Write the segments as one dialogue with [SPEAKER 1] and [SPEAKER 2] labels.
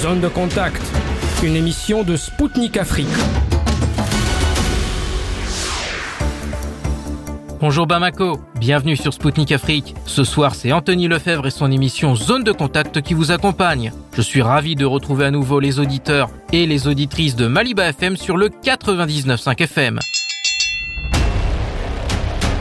[SPEAKER 1] Zone de contact, une émission de Spoutnik Afrique.
[SPEAKER 2] Bonjour Bamako, bienvenue sur Spoutnik Afrique. Ce soir, c'est Anthony Lefebvre et son émission Zone de contact qui vous accompagne. Je suis ravi de retrouver à nouveau les auditeurs et les auditrices de Maliba FM sur le 99.5 FM.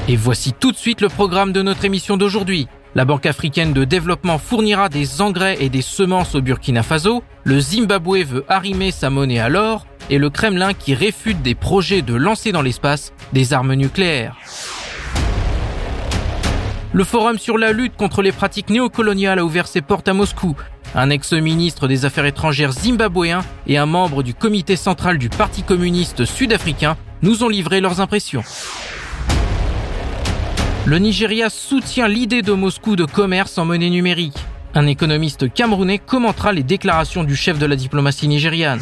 [SPEAKER 2] Et voici tout de suite le programme de notre émission d'aujourd'hui. La Banque africaine de développement fournira des engrais et des semences au Burkina Faso, le Zimbabwe veut arrimer sa monnaie à l'or, et le Kremlin qui réfute des projets de lancer dans l'espace des armes nucléaires. Le Forum sur la lutte contre les pratiques néocoloniales a ouvert ses portes à Moscou. Un ex-ministre des Affaires étrangères zimbabwéen et un membre du comité central du Parti communiste sud-africain nous ont livré leurs impressions. Le Nigeria soutient l'idée de Moscou de commerce en monnaie numérique. Un économiste camerounais commentera les déclarations du chef de la diplomatie nigériane.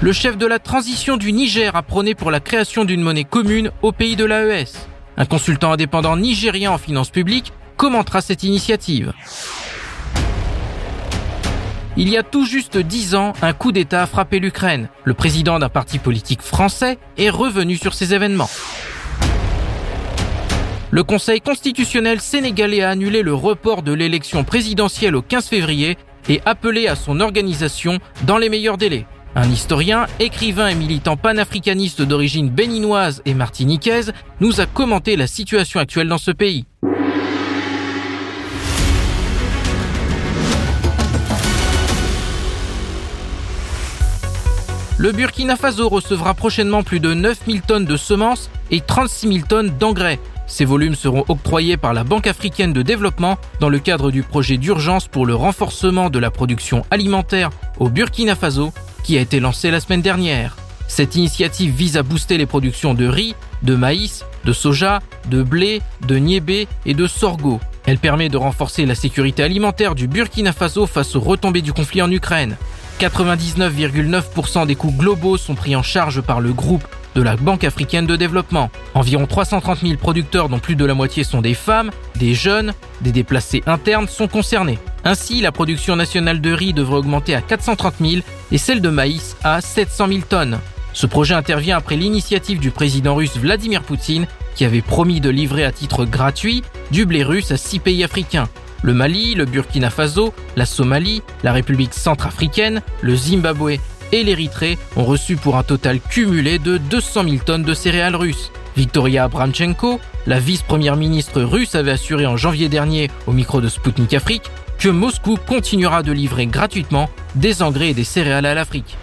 [SPEAKER 2] Le chef de la transition du Niger a prôné pour la création d'une monnaie commune au pays de l'AES. Un consultant indépendant nigérien en finances publiques commentera cette initiative. Il y a tout juste dix ans, un coup d'État a frappé l'Ukraine. Le président d'un parti politique français est revenu sur ces événements. Le Conseil constitutionnel sénégalais a annulé le report de l'élection présidentielle au 15 février et appelé à son organisation dans les meilleurs délais. Un historien, écrivain et militant panafricaniste d'origine béninoise et martiniquaise nous a commenté la situation actuelle dans ce pays. Le Burkina Faso recevra prochainement plus de 9000 tonnes de semences et 36 000 tonnes d'engrais. Ces volumes seront octroyés par la Banque africaine de développement dans le cadre du projet d'urgence pour le renforcement de la production alimentaire au Burkina Faso qui a été lancé la semaine dernière. Cette initiative vise à booster les productions de riz, de maïs, de soja, de blé, de niébé et de sorgho. Elle permet de renforcer la sécurité alimentaire du Burkina Faso face aux retombées du conflit en Ukraine. 99,9% des coûts globaux sont pris en charge par le groupe de la Banque africaine de développement. Environ 330 000 producteurs dont plus de la moitié sont des femmes, des jeunes, des déplacés internes sont concernés. Ainsi, la production nationale de riz devrait augmenter à 430 000 et celle de maïs à 700 000 tonnes. Ce projet intervient après l'initiative du président russe Vladimir Poutine qui avait promis de livrer à titre gratuit du blé russe à six pays africains. Le Mali, le Burkina Faso, la Somalie, la République centrafricaine, le Zimbabwe et l'Érythrée ont reçu pour un total cumulé de 200 000 tonnes de céréales russes. Victoria Abramchenko, la vice-première ministre russe, avait assuré en janvier dernier au micro de Sputnik Afrique que Moscou continuera de livrer gratuitement des engrais et des céréales à l'Afrique.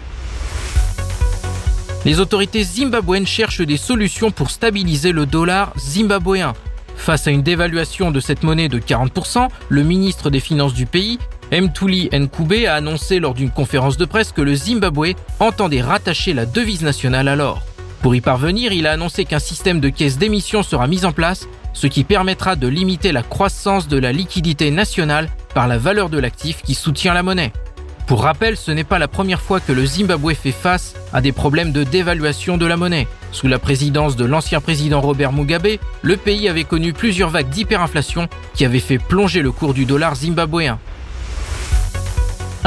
[SPEAKER 2] Les autorités zimbabwéennes cherchent des solutions pour stabiliser le dollar zimbabwéen. Face à une dévaluation de cette monnaie de 40%, le ministre des Finances du pays, Mtuli Nkube, a annoncé lors d'une conférence de presse que le Zimbabwe entendait rattacher la devise nationale à l'or. Pour y parvenir, il a annoncé qu'un système de caisse d'émission sera mis en place, ce qui permettra de limiter la croissance de la liquidité nationale par la valeur de l'actif qui soutient la monnaie. Pour rappel, ce n'est pas la première fois que le Zimbabwe fait face à des problèmes de dévaluation de la monnaie. Sous la présidence de l'ancien président Robert Mugabe, le pays avait connu plusieurs vagues d'hyperinflation qui avaient fait plonger le cours du dollar zimbabwéen.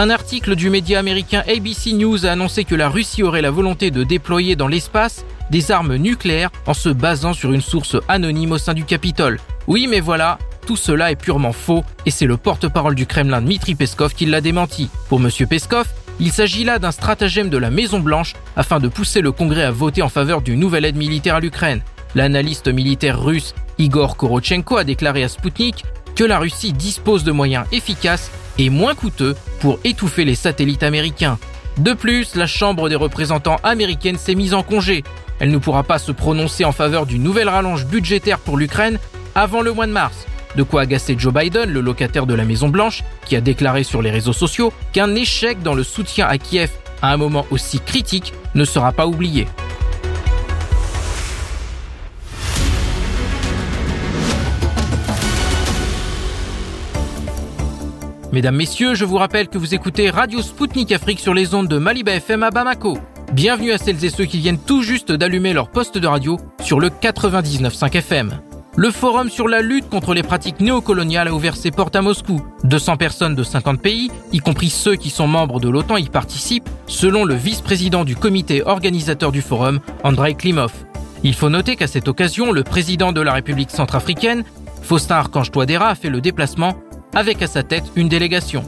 [SPEAKER 2] Un article du média américain ABC News a annoncé que la Russie aurait la volonté de déployer dans l'espace des armes nucléaires en se basant sur une source anonyme au sein du Capitole. Oui, mais voilà, tout cela est purement faux et c'est le porte-parole du Kremlin Dmitri Peskov qui l'a démenti. Pour M. Peskov, il s'agit là d'un stratagème de la Maison-Blanche afin de pousser le Congrès à voter en faveur d'une nouvelle aide militaire à l'Ukraine. L'analyste militaire russe Igor Korochenko a déclaré à Sputnik que la Russie dispose de moyens efficaces et moins coûteux pour étouffer les satellites américains. De plus, la Chambre des représentants américaine s'est mise en congé. Elle ne pourra pas se prononcer en faveur d'une nouvelle rallonge budgétaire pour l'Ukraine avant le mois de mars. De quoi agacer Joe Biden, le locataire de la Maison Blanche, qui a déclaré sur les réseaux sociaux qu'un échec dans le soutien à Kiev à un moment aussi critique ne sera pas oublié. Mesdames, Messieurs, je vous rappelle que vous écoutez Radio Spoutnik Afrique sur les ondes de Maliba FM à Bamako. Bienvenue à celles et ceux qui viennent tout juste d'allumer leur poste de radio sur le 99.5 FM. le Forum sur la lutte contre les pratiques néocoloniales a ouvert ses portes à Moscou. 200 personnes de 50 pays, y compris ceux qui sont membres de l'OTAN, y participent, selon le vice-président du comité organisateur du forum, Andrei Klimov. Il faut noter qu'à cette occasion, le président de la République centrafricaine, Faustin Archange Touadéra, a fait le déplacement avec à sa tête une délégation.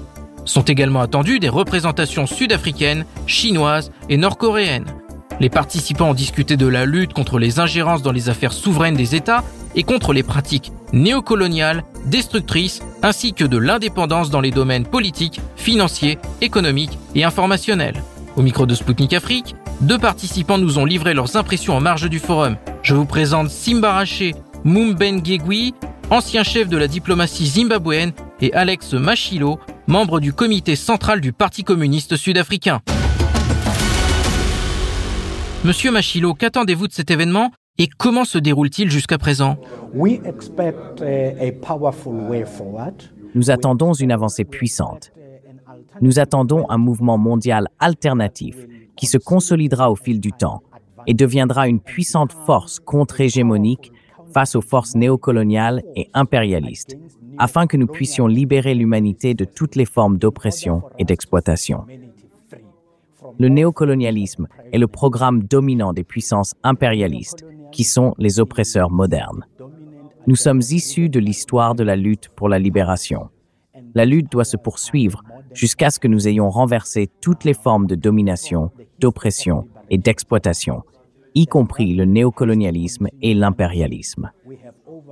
[SPEAKER 2] Sont également attendues des représentations sud-africaines, chinoises et nord-coréennes. Les participants ont discuté de la lutte contre les ingérences dans les affaires souveraines des États et contre les pratiques néocoloniales, destructrices, ainsi que de l'indépendance dans les domaines politiques, financiers, économiques et informationnels. Au micro de Spoutnik Afrique, deux participants nous ont livré leurs impressions en marge du forum. Je vous présente Simbarache Mumbengegui, ancien chef de la diplomatie zimbabwéenne, et Alex Machilo, membre du comité central du Parti communiste sud-africain. Monsieur Machilo, qu'attendez-vous de cet événement et comment se déroule-t-il jusqu'à présent?
[SPEAKER 3] Nous attendons une avancée puissante. Nous attendons un mouvement mondial alternatif qui se consolidera au fil du temps et deviendra une puissante force contre-hégémonique face aux forces néocoloniales et impérialistes, afin que nous puissions libérer l'humanité de toutes les formes d'oppression et d'exploitation. Le néocolonialisme est le programme dominant des puissances impérialistes qui sont les oppresseurs modernes. Nous sommes issus de l'histoire de la lutte pour la libération. La lutte doit se poursuivre jusqu'à ce que nous ayons renversé toutes les formes de domination, d'oppression et d'exploitation, y compris le néocolonialisme et l'impérialisme.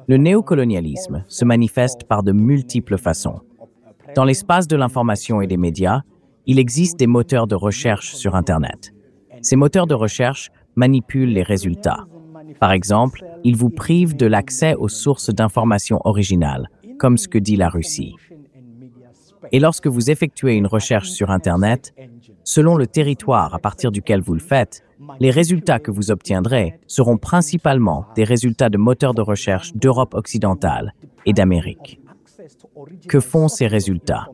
[SPEAKER 3] Le néocolonialisme se manifeste par de multiples façons. Dans l'espace de l'information et des médias, il existe des moteurs de recherche sur Internet. Ces moteurs de recherche manipulent les résultats. Par exemple, ils vous privent de l'accès aux sources d'informations originales, comme ce que dit la Russie. Et lorsque vous effectuez une recherche sur Internet, selon le territoire à partir duquel vous le faites, les résultats que vous obtiendrez seront principalement des résultats de moteurs de recherche d'Europe occidentale et d'Amérique. Que font ces résultats?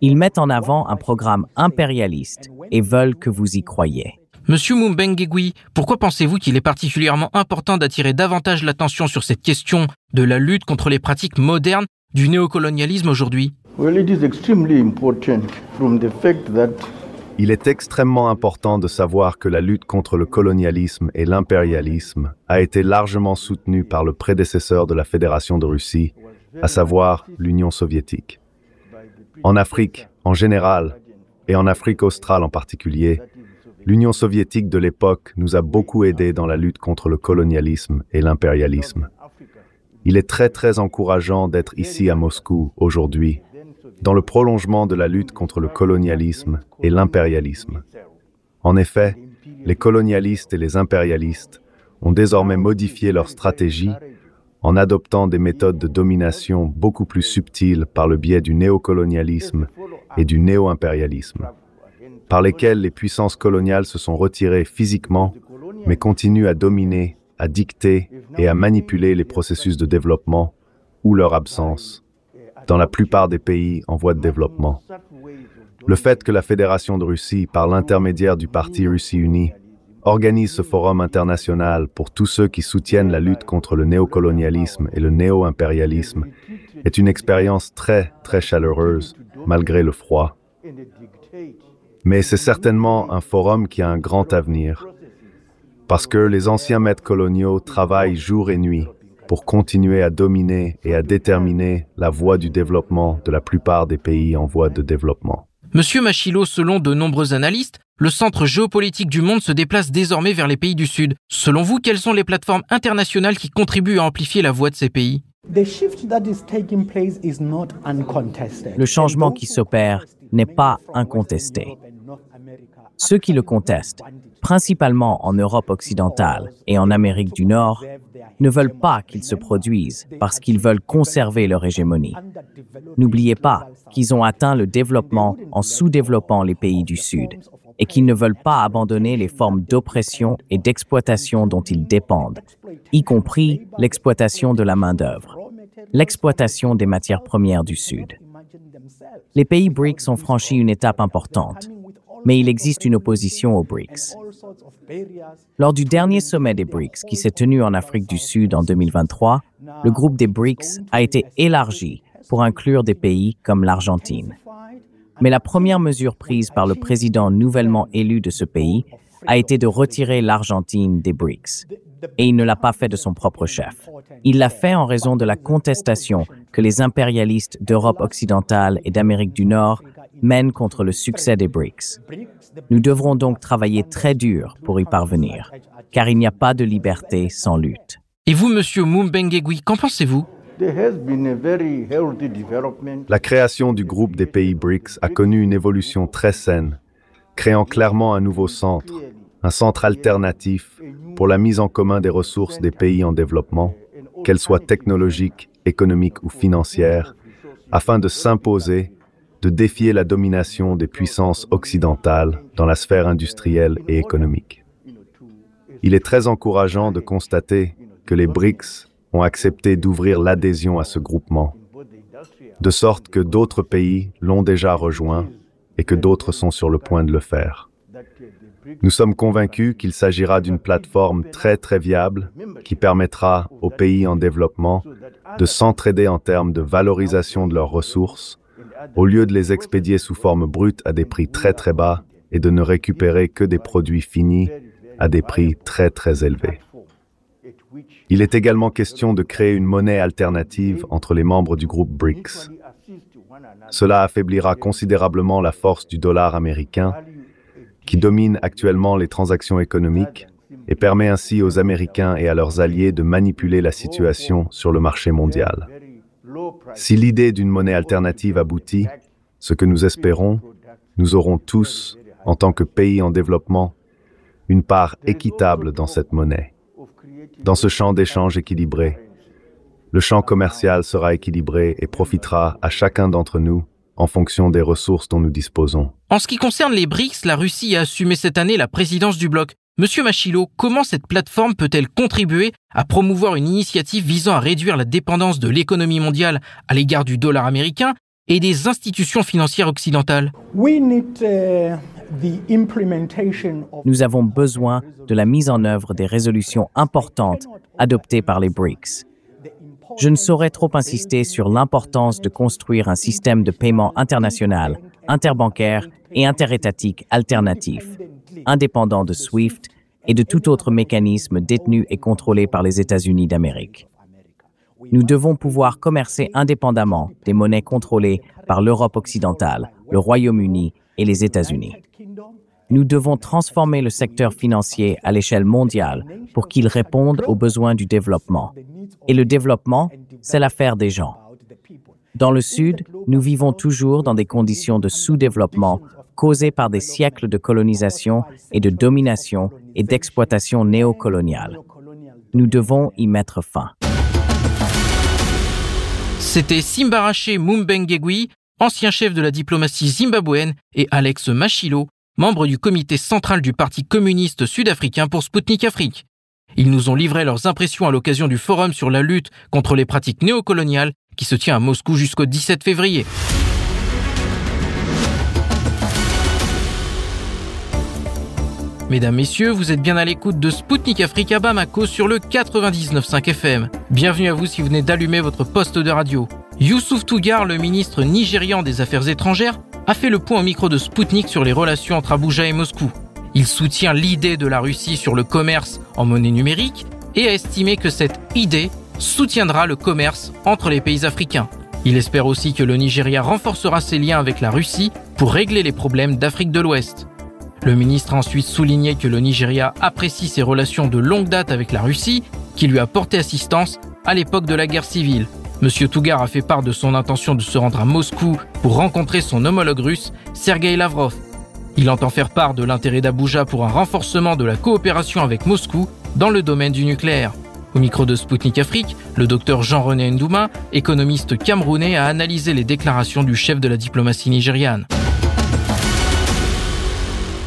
[SPEAKER 3] Ils mettent en avant un programme impérialiste et veulent que vous y croyiez.
[SPEAKER 2] Monsieur Mumbengegui, pourquoi pensez-vous qu'il est particulièrement important d'attirer davantage l'attention sur cette question de la lutte contre les pratiques modernes du néocolonialisme aujourd'hui?
[SPEAKER 4] Il est extrêmement important de savoir que la lutte contre le colonialisme et l'impérialisme a été largement soutenue par le prédécesseur de la Fédération de Russie, à savoir l'Union soviétique. En Afrique, en général, et en Afrique australe en particulier, l'Union soviétique de l'époque nous a beaucoup aidés dans la lutte contre le colonialisme et l'impérialisme. Il est très très encourageant d'être ici à Moscou aujourd'hui, dans le prolongement de la lutte contre le colonialisme et l'impérialisme. En effet, les colonialistes et les impérialistes ont désormais modifié leur stratégie en adoptant des méthodes de domination beaucoup plus subtiles par le biais du néocolonialisme et du néo-impérialisme par lesquels les puissances coloniales se sont retirées physiquement, mais continuent à dominer, à dicter et à manipuler les processus de développement ou leur absence dans la plupart des pays en voie de développement. Le fait que la Fédération de Russie, par l'intermédiaire du Parti Russie Unie, organise ce forum international pour tous ceux qui soutiennent la lutte contre le néocolonialisme et le néo-impérialisme est une expérience très, très chaleureuse, malgré le froid. Mais c'est certainement un forum qui a un grand avenir, parce que les anciens maîtres coloniaux travaillent jour et nuit pour continuer à dominer et à déterminer la voie du développement de la plupart des pays en voie de développement.
[SPEAKER 2] Monsieur Machilo, selon de nombreux analystes, le centre géopolitique du monde se déplace désormais vers les pays du Sud. Selon vous, quelles sont les plateformes internationales qui contribuent à amplifier la voix de ces pays?
[SPEAKER 3] Le changement qui s'opère n'est pas incontesté. Ceux qui le contestent, principalement en Europe occidentale et en Amérique du Nord, ne veulent pas qu'il se produise parce qu'ils veulent conserver leur hégémonie. N'oubliez pas qu'ils ont atteint le développement en sous-développant les pays du Sud et qu'ils ne veulent pas abandonner les formes d'oppression et d'exploitation dont ils dépendent, y compris l'exploitation de la main-d'œuvre, l'exploitation des matières premières du Sud. Les pays BRICS ont franchi une étape importante mais il existe une opposition aux BRICS. Lors du dernier sommet des BRICS qui s'est tenu en Afrique du Sud en 2023, le groupe des BRICS a été élargi pour inclure des pays comme l'Argentine. Mais la première mesure prise par le président nouvellement élu de ce pays a été de retirer l'Argentine des BRICS. Et il ne l'a pas fait de son propre chef. Il l'a fait en raison de la contestation que les impérialistes d'Europe occidentale et d'Amérique du Nord mènent contre le succès des BRICS. Nous devrons donc travailler très dur pour y parvenir, car il n'y a pas de liberté sans lutte.
[SPEAKER 2] Et vous, monsieur Mumbengegui, qu'en pensez-vous?
[SPEAKER 4] La création du groupe des pays BRICS a connu une évolution très saine, créant clairement un nouveau centre, un centre alternatif pour la mise en commun des ressources des pays en développement, qu'elles soient technologiques, économiques ou financières, afin de s'imposer, de défier la domination des puissances occidentales dans la sphère industrielle et économique. Il est très encourageant de constater que les BRICS ont accepté d'ouvrir l'adhésion à ce groupement, de sorte que d'autres pays l'ont déjà rejoint et que d'autres sont sur le point de le faire. Nous sommes convaincus qu'il s'agira d'une plateforme très très viable qui permettra aux pays en développement de s'entraider en termes de valorisation de leurs ressources au lieu de les expédier sous forme brute à des prix très très bas et de ne récupérer que des produits finis à des prix très très élevés. Il est également question de créer une monnaie alternative entre les membres du groupe BRICS. Cela affaiblira considérablement la force du dollar américain, qui domine actuellement les transactions économiques et permet ainsi aux Américains et à leurs alliés de manipuler la situation sur le marché mondial. Si l'idée d'une monnaie alternative aboutit, ce que nous espérons, nous aurons tous, en tant que pays en développement, une part équitable dans cette monnaie. Dans ce champ d'échange équilibré, le champ commercial sera équilibré et profitera à chacun d'entre nous en fonction des ressources dont nous disposons.
[SPEAKER 2] En ce qui concerne les BRICS, la Russie a assumé cette année la présidence du bloc. Monsieur Machilo, comment cette plateforme peut-elle contribuer à promouvoir une initiative visant à réduire la dépendance de l'économie mondiale à l'égard du dollar américain et des institutions financières occidentales?
[SPEAKER 3] Uh, Nous avons besoin de la mise en œuvre des résolutions importantes adoptées par les BRICS. Je ne saurais trop insister sur l'importance de construire un système de paiement international, interbancaire et interétatique alternatif, indépendant de SWIFT et de tout autre mécanisme détenu et contrôlé par les États-Unis d'Amérique. Nous devons pouvoir commercer indépendamment des monnaies contrôlées par l'Europe occidentale, le Royaume-Uni et les États-Unis. Nous devons transformer le secteur financier à l'échelle mondiale pour qu'il réponde aux besoins du développement. Et le développement, c'est l'affaire des gens. Dans le Sud, nous vivons toujours dans des conditions de sous-développement causées par des siècles de colonisation et de domination et d'exploitation néocoloniale. Nous devons y mettre fin.
[SPEAKER 2] C'était Simbarache Mumbengegui, ancien chef de la diplomatie zimbabwéenne, et Alex Machilo, membre du comité central du Parti communiste sud-africain pour Sputnik Afrique. Ils nous ont livré leurs impressions à l'occasion du forum sur la lutte contre les pratiques néocoloniales qui se tient à Moscou jusqu'au 17 février. Mesdames, Messieurs, vous êtes bien à l'écoute de Spoutnik Africa Bamako sur le 99.5 FM. Bienvenue à vous si vous venez d'allumer votre poste de radio. Youssouf Tougar, le ministre nigérian des Affaires étrangères, a fait le point au micro de Spoutnik sur les relations entre Abuja et Moscou. Il soutient l'idée de la Russie sur le commerce en monnaie numérique et a estimé que cette idée soutiendra le commerce entre les pays africains. Il espère aussi que le Nigeria renforcera ses liens avec la Russie pour régler les problèmes d'Afrique de l'Ouest. Le ministre a ensuite souligné que le Nigeria apprécie ses relations de longue date avec la Russie, qui lui a porté assistance à l'époque de la guerre civile. Monsieur Tougar a fait part de son intention de se rendre à Moscou pour rencontrer son homologue russe, Sergei Lavrov. Il entend faire part de l'intérêt d'Abuja pour un renforcement de la coopération avec Moscou dans le domaine du nucléaire. Au micro de Sputnik Afrique, le docteur Jean-René Ndouma, économiste camerounais, a analysé les déclarations du chef de la diplomatie nigériane.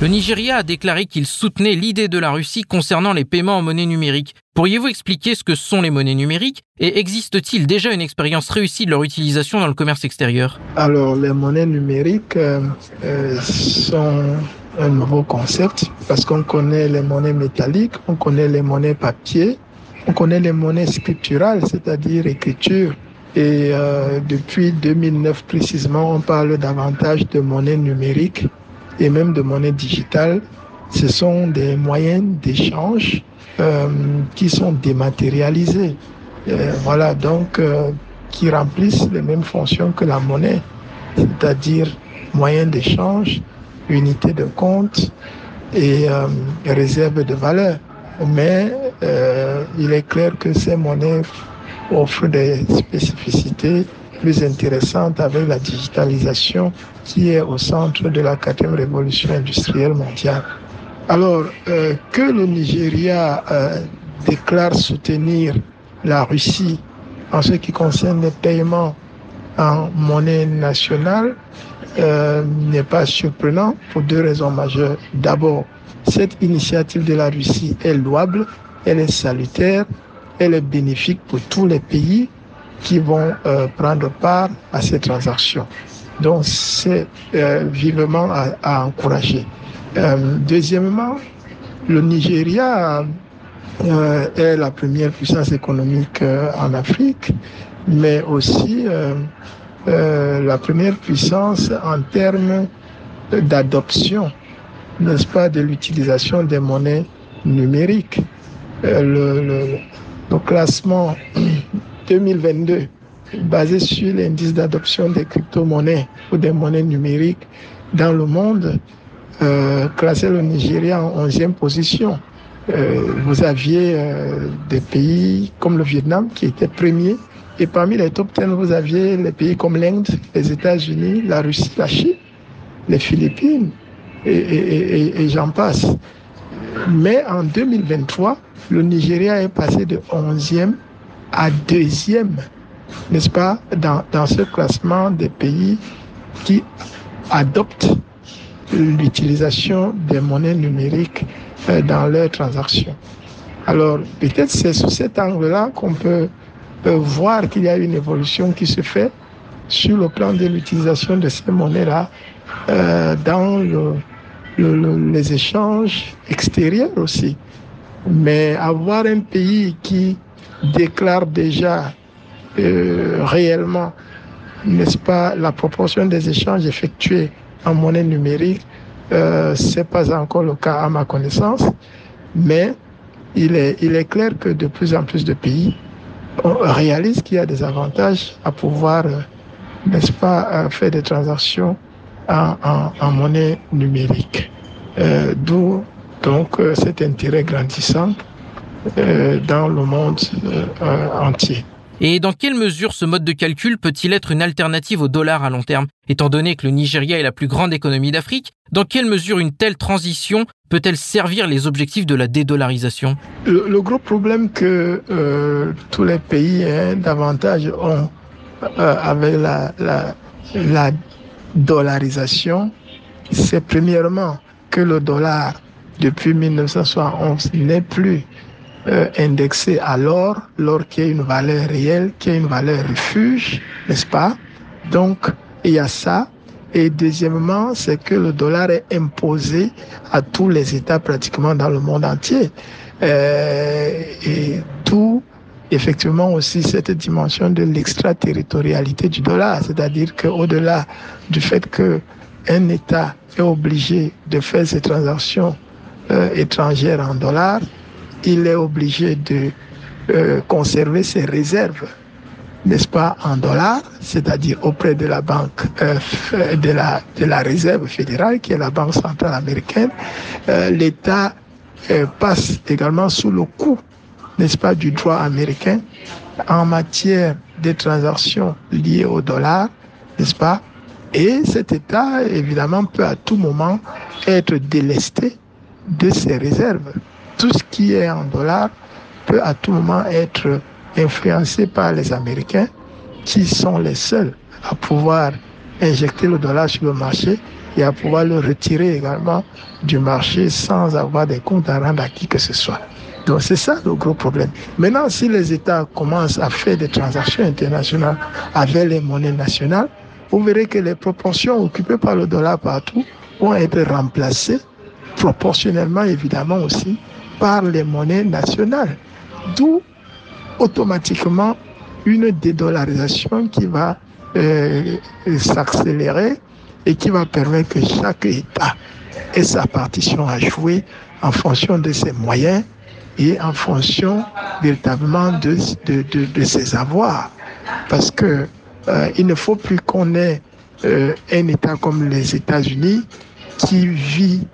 [SPEAKER 2] Le Nigeria a déclaré qu'il soutenait l'idée de la Russie concernant les paiements en monnaie numérique. Pourriez-vous expliquer ce que sont les monnaies numériques et existe-t-il déjà une expérience réussie de leur utilisation dans le commerce extérieur?
[SPEAKER 5] Alors, les monnaies numériques euh, euh, sont un nouveau concept parce qu'on connaît les monnaies métalliques, on connaît les monnaies papier, on connaît les monnaies scripturales, c'est-à-dire écriture. Et euh, depuis 2009 précisément, on parle davantage de monnaie numérique et même de monnaie digitale. Ce sont des moyens d'échange euh, qui sont dématérialisés. Euh, voilà, donc euh, qui remplissent les mêmes fonctions que la monnaie, c'est-à-dire moyen d'échange, unité de compte et réserve de valeur. Mais il est clair que ces monnaies offrent des spécificités plus intéressantes avec la digitalisation qui est au centre de la quatrième révolution industrielle mondiale. Alors euh, que le Nigeria euh, déclare soutenir la Russie en ce qui concerne les paiements en monnaie nationale euh, n'est pas surprenant pour deux raisons majeures. D'abord, cette initiative de la Russie est louable, elle est salutaire, elle est bénéfique pour tous les pays qui vont euh, prendre part à ces transactions. Donc c'est euh, vivement à, encourager. Euh, deuxièmement, le Nigeria est la première puissance économique en Afrique, mais aussi la première puissance en termes d'adoption, n'est-ce pas, de l'utilisation des monnaies numériques. Le classement 2022 basé sur l'indice d'adoption des crypto-monnaies ou des monnaies numériques dans le monde euh, classait le Nigeria en 11e position. Euh, vous aviez euh, des pays comme le Vietnam qui était premier. Et parmi les top 10, vous aviez les pays comme l'Inde, les États-Unis, la Russie, la Chine, les Philippines, et, j'en passe. Mais en 2023, le Nigeria est passé de 11e à 2e, n'est-ce pas, dans, dans ce classement des pays qui adoptent l'utilisation des monnaies numériques euh, dans leurs transactions. Alors, peut-être c'est sous cet angle-là qu'on peut euh, voir qu'il y a une évolution qui se fait sur le plan de l'utilisation de ces monnaies-là euh, dans le, le, le, les échanges extérieurs aussi. Mais avoir un pays qui déclare déjà euh, réellement, n'est-ce pas, la proportion des échanges effectués en monnaie numérique, euh, c'est pas encore le cas à ma connaissance, mais il est, il est clair que de plus en plus de pays réalisent qu'il y a des avantages à pouvoir, n'est-ce pas, faire des transactions en, en, en monnaie numérique. Euh, D'où donc euh, cet intérêt grandissant dans le monde entier.
[SPEAKER 2] Et dans quelle mesure ce mode de calcul peut-il être une alternative au dollar à long terme? Étant donné que le Nigeria est la plus grande économie d'Afrique, dans quelle mesure une telle transition peut-elle servir les objectifs de la dédollarisation?
[SPEAKER 5] Le, le, gros problème que euh, tous les pays hein, davantage ont euh, avec la, la, la dollarisation, c'est premièrement que le dollar depuis 1971 n'est plus euh, indexé à l'or, l'or qui est une valeur réelle, qui est une valeur refuge, n'est-ce pas? Donc, il y a ça. Et deuxièmement, c'est que le dollar est imposé à tous les États pratiquement dans le monde entier. Euh, et tout, effectivement, aussi cette dimension de l'extraterritorialité du dollar, c'est-à-dire qu'au-delà du fait que un État est obligé de faire ses transactions euh, étrangères en dollars, il est obligé de euh, conserver ses réserves, n'est-ce pas, en dollars, c'est-à-dire auprès de la banque euh, de, la, de la réserve fédérale, qui est la banque centrale américaine. Euh, L'État passe également sous le coup, n'est-ce pas, du droit américain en matière de transactions liées au dollar, n'est-ce pas, et cet État, évidemment, peut à tout moment être délesté de ses réserves tout ce qui est en dollars peut à tout moment être influencé par les Américains qui sont les seuls à pouvoir injecter le dollar sur le marché et à pouvoir le retirer également du marché sans avoir des comptes à rendre à qui que ce soit. Donc c'est ça le gros problème. Maintenant, si les États commencent à faire des transactions internationales avec les monnaies nationales, vous verrez que les proportions occupées par le dollar partout vont être remplacés proportionnellement évidemment aussi par les monnaies nationales. D'où automatiquement une dédollarisation qui va euh, s'accélérer et qui va permettre que chaque État ait sa partition à jouer en fonction de ses moyens et en fonction véritablement de, de, de, ses avoirs. Parce que euh, il ne faut plus qu'on ait euh, un État comme les États-Unis qui vit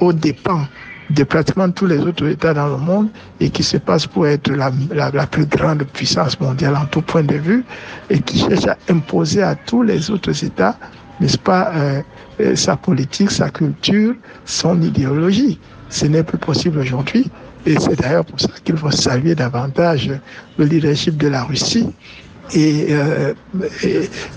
[SPEAKER 5] aux dépens de pratiquement tous les autres États dans le monde et qui se passe pour être la, la, plus grande puissance mondiale en tout point de vue et qui cherche à imposer à tous les autres États, n'est-ce pas, euh, euh, sa politique, sa culture, son idéologie. Ce n'est plus possible aujourd'hui et c'est d'ailleurs pour ça qu'il faut saluer davantage le leadership de la Russie et, euh,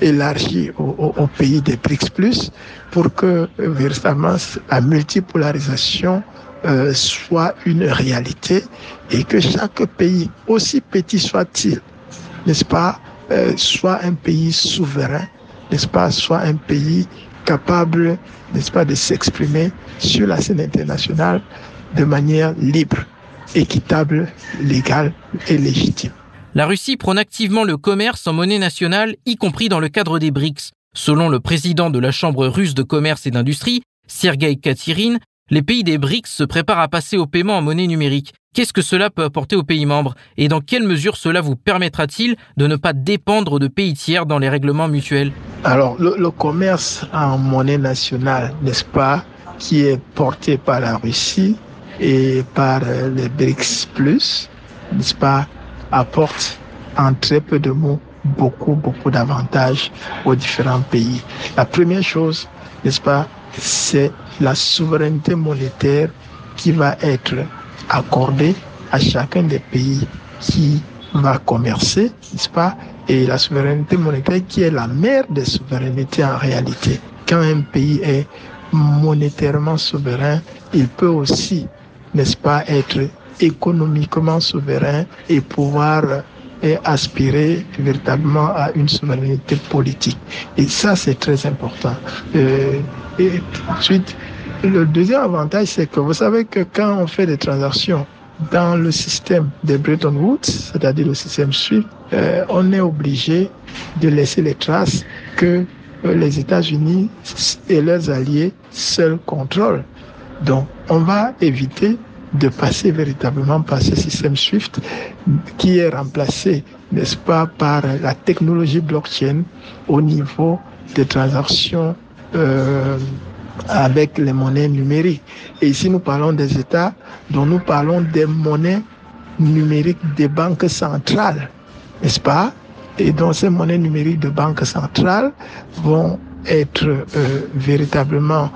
[SPEAKER 5] élargi au, au, pays des BRICS pour que véritablement la multipolarisation euh, soit une réalité et que chaque pays, aussi petit soit-il, n'est-ce pas, euh, soit un pays souverain, n'est-ce pas, soit un pays capable, n'est-ce pas, de s'exprimer sur la scène internationale de manière libre, équitable, légale et légitime.
[SPEAKER 2] La Russie prône activement le commerce en monnaie nationale, y compris dans le cadre des BRICS. Selon le président de la Chambre russe de commerce et d'industrie, Sergei Katirine, les pays des BRICS se préparent à passer au paiement en monnaie numérique. Qu'est-ce que cela peut apporter aux pays membres? Et dans quelle mesure cela vous permettra-t-il de ne pas dépendre de pays tiers dans les règlements mutuels?
[SPEAKER 5] Alors, le, commerce en monnaie nationale, n'est-ce pas, qui est porté par la Russie et par les BRICS, n'est-ce pas, apporte en très peu de mots beaucoup, beaucoup d'avantages aux différents pays. La première chose, n'est-ce pas, c'est la souveraineté monétaire qui va être accordée à chacun des pays qui va commercer, n'est-ce pas? Et la souveraineté monétaire qui est la mère des souverainetés en réalité. Quand un pays est monétairement souverain, il peut aussi, n'est-ce pas, être économiquement souverain et pouvoir aspirer véritablement à une souveraineté politique. Et ça, c'est très important. Euh, et ensuite, le deuxième avantage, c'est que vous savez que quand on fait des transactions dans le système de Bretton Woods, c'est-à-dire le système SWIFT, euh, on est obligé de laisser les traces que euh, les États-Unis et leurs alliés seuls contrôlent. Donc, on va éviter de passer véritablement par ce système SWIFT qui est remplacé, n'est-ce pas, par la technologie blockchain au niveau des transactions euh, avec les monnaies numériques. Et ici, nous parlons des États dont nous parlons des monnaies numériques des banques centrales, n'est-ce pas? Et donc ces monnaies numériques de banques centrales vont être euh, véritablement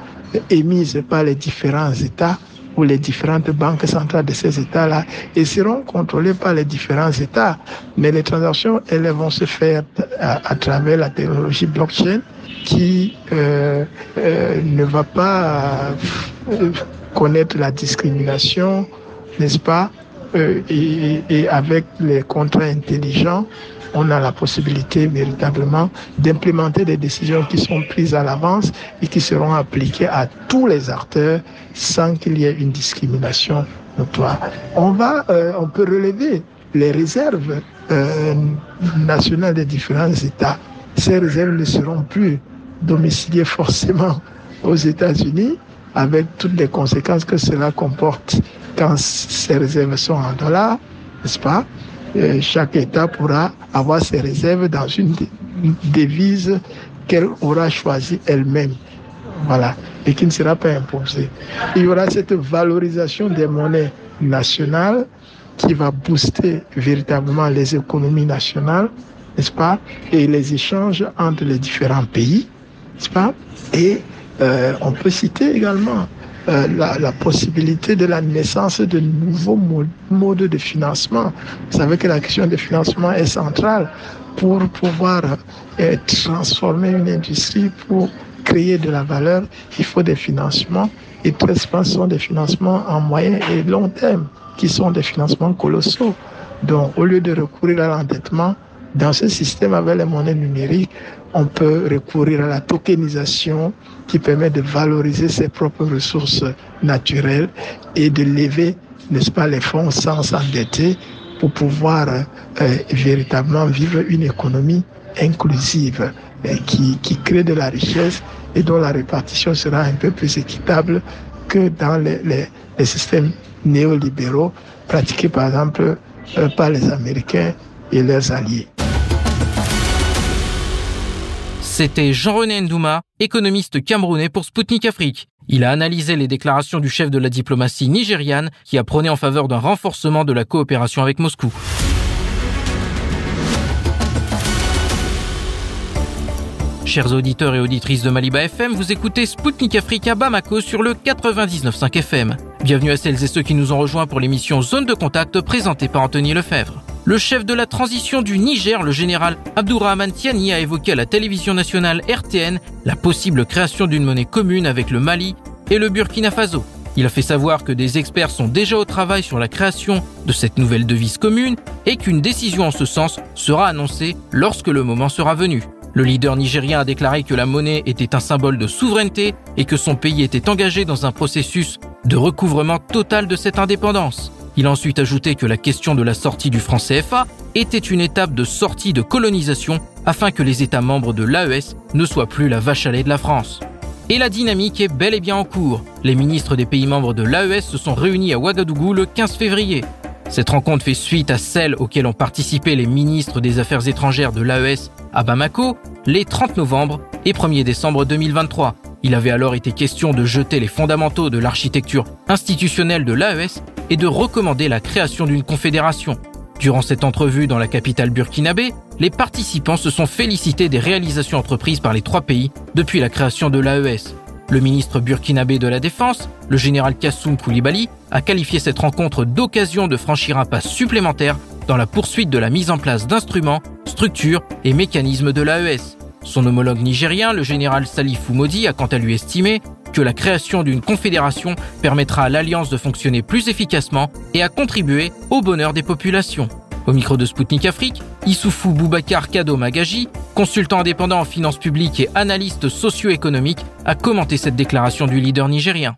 [SPEAKER 5] émises par les différents États ou les différentes banques centrales de ces États-là et seront contrôlées par les différents États. Mais les transactions, elles vont se faire à, travers la technologie blockchain qui euh, euh, ne va pas euh, connaître la discrimination, n'est-ce pas? Et, et, avec les contrats intelligents, on a la possibilité véritablement d'implémenter des décisions qui sont prises à l'avance et qui seront appliquées à tous les acteurs sans qu'il y ait une discrimination notoire. On va, euh, on peut relever les réserves euh, nationales des différents États. Ces réserves ne seront plus domiciliées forcément aux États-Unis, avec toutes les conséquences que cela comporte quand ces réserves sont en dollars, n'est-ce pas? Chaque État pourra avoir ses réserves dans une devise qu'elle aura choisie elle-même. Voilà. Et qui ne sera pas imposée. Il y aura cette valorisation des monnaies nationales qui va booster véritablement les économies nationales, n'est-ce pas, et les échanges entre les différents pays, n'est-ce pas? Et euh, on peut citer également euh, la, possibilité de la naissance de nouveaux modes de financement. Vous savez que la question de financement est centrale pour pouvoir euh, transformer une industrie, pour créer de la valeur. Il faut des financements et très souvent ce sont des financements en moyen et long terme qui sont des financements colossaux. Donc au lieu de recourir à l'endettement, Dans ce système, avec les monnaies numériques, on peut recourir à la tokenisation qui permet de valoriser ses propres ressources naturelles et de lever, n'est-ce pas, les fonds sans s'endetter pour pouvoir euh, véritablement vivre une économie inclusive euh, qui, crée de la richesse et dont la répartition sera un peu plus équitable que dans les systèmes néolibéraux pratiqués par exemple euh, par les Américains et leurs alliés.
[SPEAKER 2] C'était Jean-René Ndouma, économiste camerounais pour Sputnik Afrique. Il a analysé les déclarations du chef de la diplomatie nigériane qui a prôné en faveur d'un renforcement de la coopération avec Moscou. Chers auditeurs et auditrices de Maliba FM, vous écoutez Spoutnik Afrique à Bamako sur le 99.5 FM. Bienvenue à celles et ceux qui nous ont rejoints pour l'émission Zone de contact présentée par Anthony Lefebvre. Le chef de la transition du Niger, le général Abdourahman Tiani, a évoqué à la télévision nationale RTN la possible création d'une monnaie commune avec le Mali et le Burkina Faso. Il a fait savoir que des experts sont déjà au travail sur la création de cette nouvelle devise commune et qu'une décision en ce sens sera annoncée lorsque le moment sera venu. Le leader nigérien a déclaré que la monnaie était un symbole de souveraineté et que son pays était engagé dans un processus de recouvrement total de cette indépendance. Il a ensuite ajouté que la question de la sortie du franc CFA était une étape de sortie de colonisation afin que les États membres de l'AES ne soient plus la vache à lait de la France. Et la dynamique est bel et bien en cours. Les ministres des pays membres de l'AES se sont réunis à Ouagadougou le 15 février. Cette rencontre fait suite à celle auxquelles ont participé les ministres des Affaires étrangères de l'AES à Bamako les 30 novembre et 1er décembre 2023. Il avait alors été question de jeter les fondamentaux de l'architecture institutionnelle de l'AES et de recommander la création d'une confédération. Durant cette entrevue dans la capitale burkinabé, les participants se sont félicités des réalisations entreprises par les trois pays depuis la création de l'AES. Le ministre burkinabé de la Défense, le général Kassoum Koulibaly, a qualifié cette rencontre d'occasion de franchir un pas supplémentaire dans la poursuite de la mise en place d'instruments, structures et mécanismes de l'AES. Son homologue nigérien, le général Salifou Modi, a quant à lui estimé que la création d'une confédération permettra à l'Alliance de fonctionner plus efficacement et à contribuer au bonheur des populations. Au micro de Spoutnik Afrique, Issoufou Boubacar Kado Magaji, consultant indépendant en finances publiques et analyste socio-économique, a commenté cette déclaration du leader nigérien.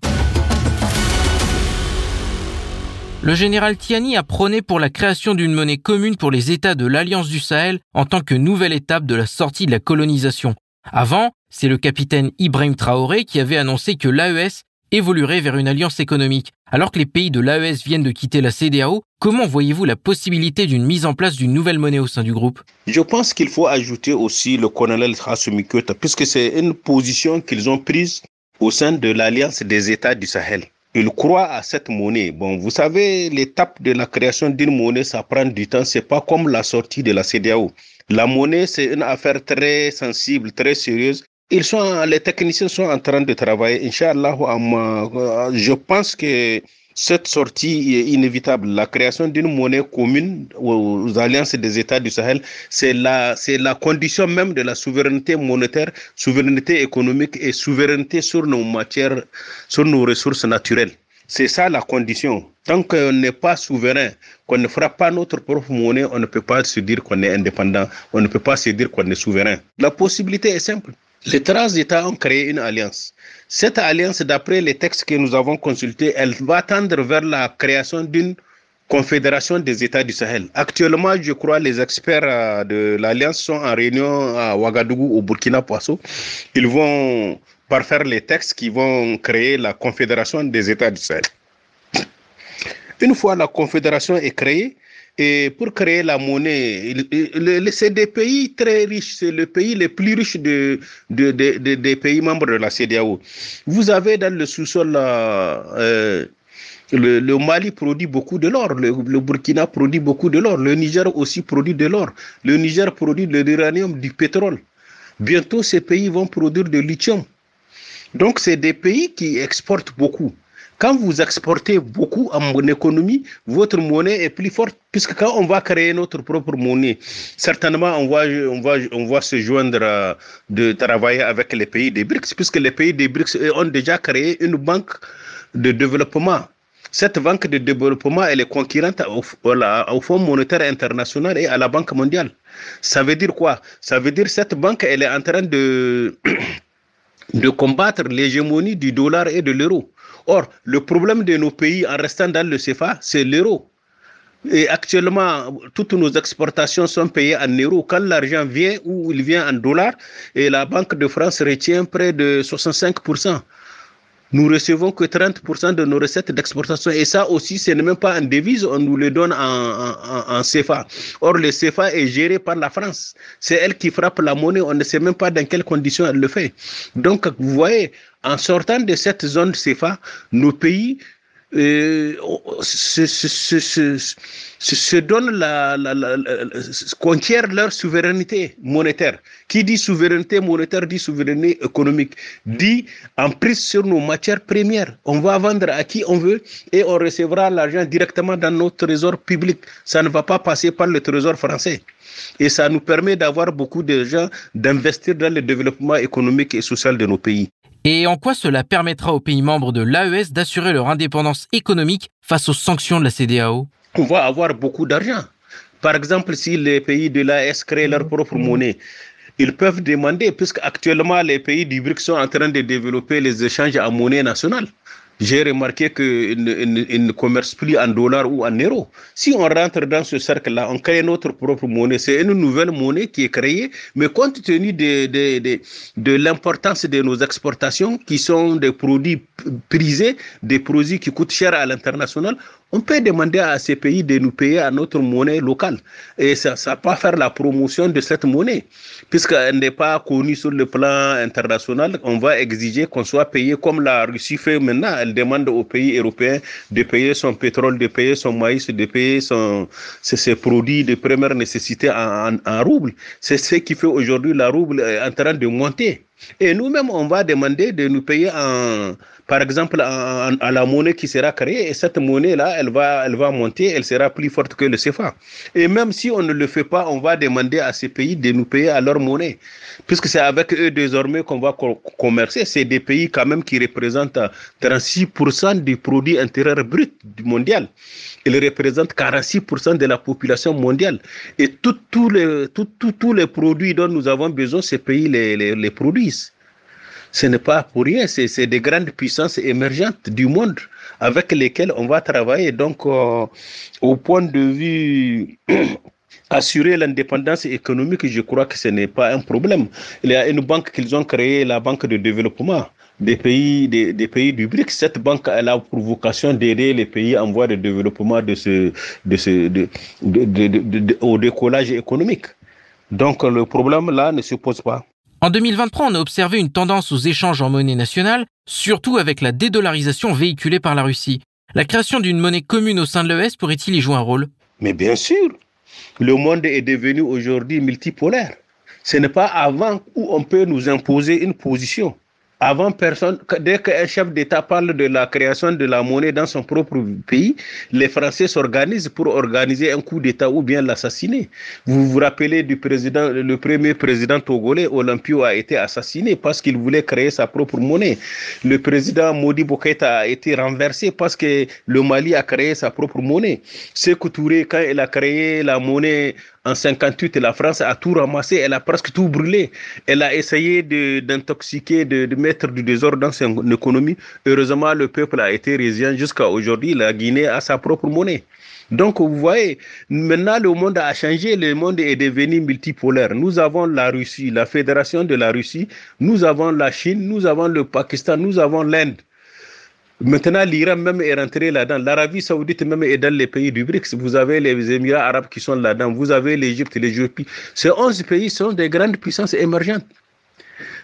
[SPEAKER 2] Le général Tiani a prôné pour la création d'une monnaie commune pour les États de l'Alliance du Sahel en tant que nouvelle étape de la sortie de la colonisation. Avant, c'est le capitaine Ibrahim Traoré qui avait annoncé que l'AES évoluerait vers une alliance économique. Alors que les pays de l'AES viennent de quitter la CDAO, comment voyez-vous la possibilité d'une mise en place d'une nouvelle monnaie au sein du groupe?
[SPEAKER 6] Je pense qu'il faut ajouter aussi le colonel Hassoumi puisque c'est une position qu'ils ont prise au sein de l'Alliance des États du Sahel. Ils croient à cette monnaie. Bon, vous savez, l'étape de la création d'une monnaie, ça prend du temps. C'est pas comme la sortie de la CDAO. La monnaie, c'est une affaire très sensible, très sérieuse. Ils sont, les techniciens sont en train de travailler. Inch'Allah, euh, je pense que cette sortie est inévitable. La création d'une monnaie commune aux alliances des États du Sahel, c'est la, c'est la condition même de la souveraineté monétaire, souveraineté économique et souveraineté sur nos matières, sur nos ressources naturelles. C'est ça la condition. Tant qu'on n'est pas souverain, qu'on ne fera pas notre propre monnaie, on ne peut pas se dire qu'on est indépendant, on ne peut pas se dire qu'on est souverain. La possibilité est simple. Les trois États ont créé une alliance. Cette alliance, d'après les textes que nous avons consultés, elle va tendre vers la création d'une confédération des États du Sahel. Actuellement, je crois les experts euh, de l'alliance sont en réunion à Ouagadougou au Burkina Faso. Ils vont parfaire les textes qui vont créer la confédération des États du Sahel. Une fois la confédération est créée, et pour créer la monnaie, c'est des pays très riches, c'est le pays le plus riche de, de, de, des pays membres de la CDAO. Vous avez dans le sous-sol, euh, le, Mali produit beaucoup de l'or, le, le, Burkina produit beaucoup de l'or, le Niger aussi produit de l'or, le Niger produit de l'uranium, du pétrole. Bientôt, ces pays vont produire de lithium. Donc, c'est des pays qui exportent beaucoup. Quand vous exportez beaucoup en économie, votre monnaie est plus forte, puisque quand on va créer notre propre monnaie, certainement on va, on va, on va se joindre euh, de travailler avec les pays des BRICS, puisque les pays des BRICS ont déjà créé une banque de développement. Cette banque de développement, elle est concurrente au, au Fonds monétaire international et à la Banque mondiale. Ça veut dire quoi? Ça veut dire cette banque, elle est en train de, de combattre l'hégémonie du dollar et de l'euro. Or, le problème de nos pays en restant dans le CFA, c'est l'euro. Et actuellement, toutes nos exportations sont payées en euros. Quand l'argent vient ou il vient en dollars, et la Banque de France retient près de 65%. Nous recevons que 30% de nos recettes d'exportation. Et ça aussi, ce n'est même pas en devise, on nous le donne en, en, CFA. Or, le CFA est géré par la France. C'est elle qui frappe la monnaie. On ne sait même pas dans quelles conditions elle le fait. Donc, vous voyez, en sortant de cette zone CFA, nos pays se, donnent la, la, conquièrent leur souveraineté monétaire. Qui dit souveraineté monétaire dit souveraineté économique, dit en prise sur nos matières premières. On va vendre à qui on veut et on recevra l'argent directement dans notre trésor public. Ça ne va pas passer par le trésor français. Et ça nous permet d'avoir beaucoup de gens d'investir dans le développement économique et social de nos pays
[SPEAKER 2] et en quoi cela permettra aux pays membres de l'AES d'assurer leur indépendance économique face aux sanctions de la CDAO
[SPEAKER 6] On va avoir beaucoup d'argent. Par exemple, si les pays de l'AES créent leur propre monnaie, ils peuvent demander, puisque actuellement les pays du BRICS sont en train de développer les échanges en monnaie nationale j'ai remarqué qu'ils ne, commercent plus en dollars ou en euros. Si on rentre dans ce cercle-là, on crée notre propre monnaie. C'est une nouvelle monnaie qui est créée, mais compte tenu de, de, de l'importance de nos exportations, qui sont des produits prisés, des produits qui coûtent cher à l'international, on peut demander à ces pays de nous payer à notre monnaie locale. Et ça ne va pas faire la promotion de cette monnaie. Puisqu'elle n'est pas connue sur le plan international, on va exiger qu'on soit payé comme la Russie fait maintenant. Elle demande aux pays européens de payer son pétrole, de payer son maïs, de payer ses, produits de première nécessité en, en rouble. C'est ce qui fait aujourd'hui la rouble est en train de monter. Et nous-mêmes, on va demander de nous payer en, par exemple, à la monnaie qui sera créée. Et cette monnaie-là, elle va, elle va monter, elle sera plus forte que le CFA. Et même si on ne le fait pas, on va demander à ces pays de nous payer à leur monnaie. Puisque c'est avec eux désormais qu'on va commercer. C'est des pays quand même qui représentent 36% du produit intérieur brut mondial. Ils représentent 46% de la population mondiale. Et tous les, tous les produits dont nous avons besoin, ces pays les produisent ce n'est pas pour rien, c'est des grandes puissances émergentes du monde avec lesquelles on va travailler. Donc, euh, au point de vue assurer l'indépendance économique, je crois que ce n'est pas un problème. Il y a une banque qu'ils ont créée, la Banque de développement des pays, des, pays du BRICS. Cette banque elle a pour vocation d'aider les pays en voie de développement au décollage économique. Donc le problème là ne se pose pas.
[SPEAKER 2] En 2023, on a observé une tendance aux échanges en monnaie nationale, surtout avec la dédollarisation véhiculée par la Russie. La création d'une monnaie commune au sein de l'ES pourrait-il y jouer un rôle?
[SPEAKER 6] Mais bien sûr, le monde est devenu aujourd'hui multipolaire. Ce n'est pas avant où on peut nous imposer une position. Avant personne, dès qu'un chef d'État parle de la création de la monnaie dans son propre pays, les Français s'organisent pour organiser un coup d'État ou bien l'assassiner. Vous vous rappelez du président, le premier président togolais, Olympio, a été assassiné parce qu'il voulait créer sa propre monnaie. Le président Modi Boketa a été renversé parce que le Mali a créé sa propre monnaie. Sékou Touré, quand il a créé la monnaie en 58, la France a tout ramassé, elle a presque tout brûlé. Elle a essayé d'intoxiquer, de, de, mettre du désordre dans son économie. Heureusement, le peuple a été résilient jusqu'à aujourd'hui. La Guinée a sa propre monnaie. Donc, vous voyez, maintenant, le monde a changé, le monde est devenu multipolaire. Nous avons la Russie, la Fédération de la Russie, nous avons la Chine, nous avons le Pakistan, nous avons l'Inde. Maintenant, l'Iran même est rentré là-dedans. L'Arabie saoudite même est dans les pays du BRICS. Vous avez les Émirats arabes qui sont là-dedans. Vous avez l'Égypte, l'Éthiopie. Ces 11 pays sont des grandes puissances émergentes.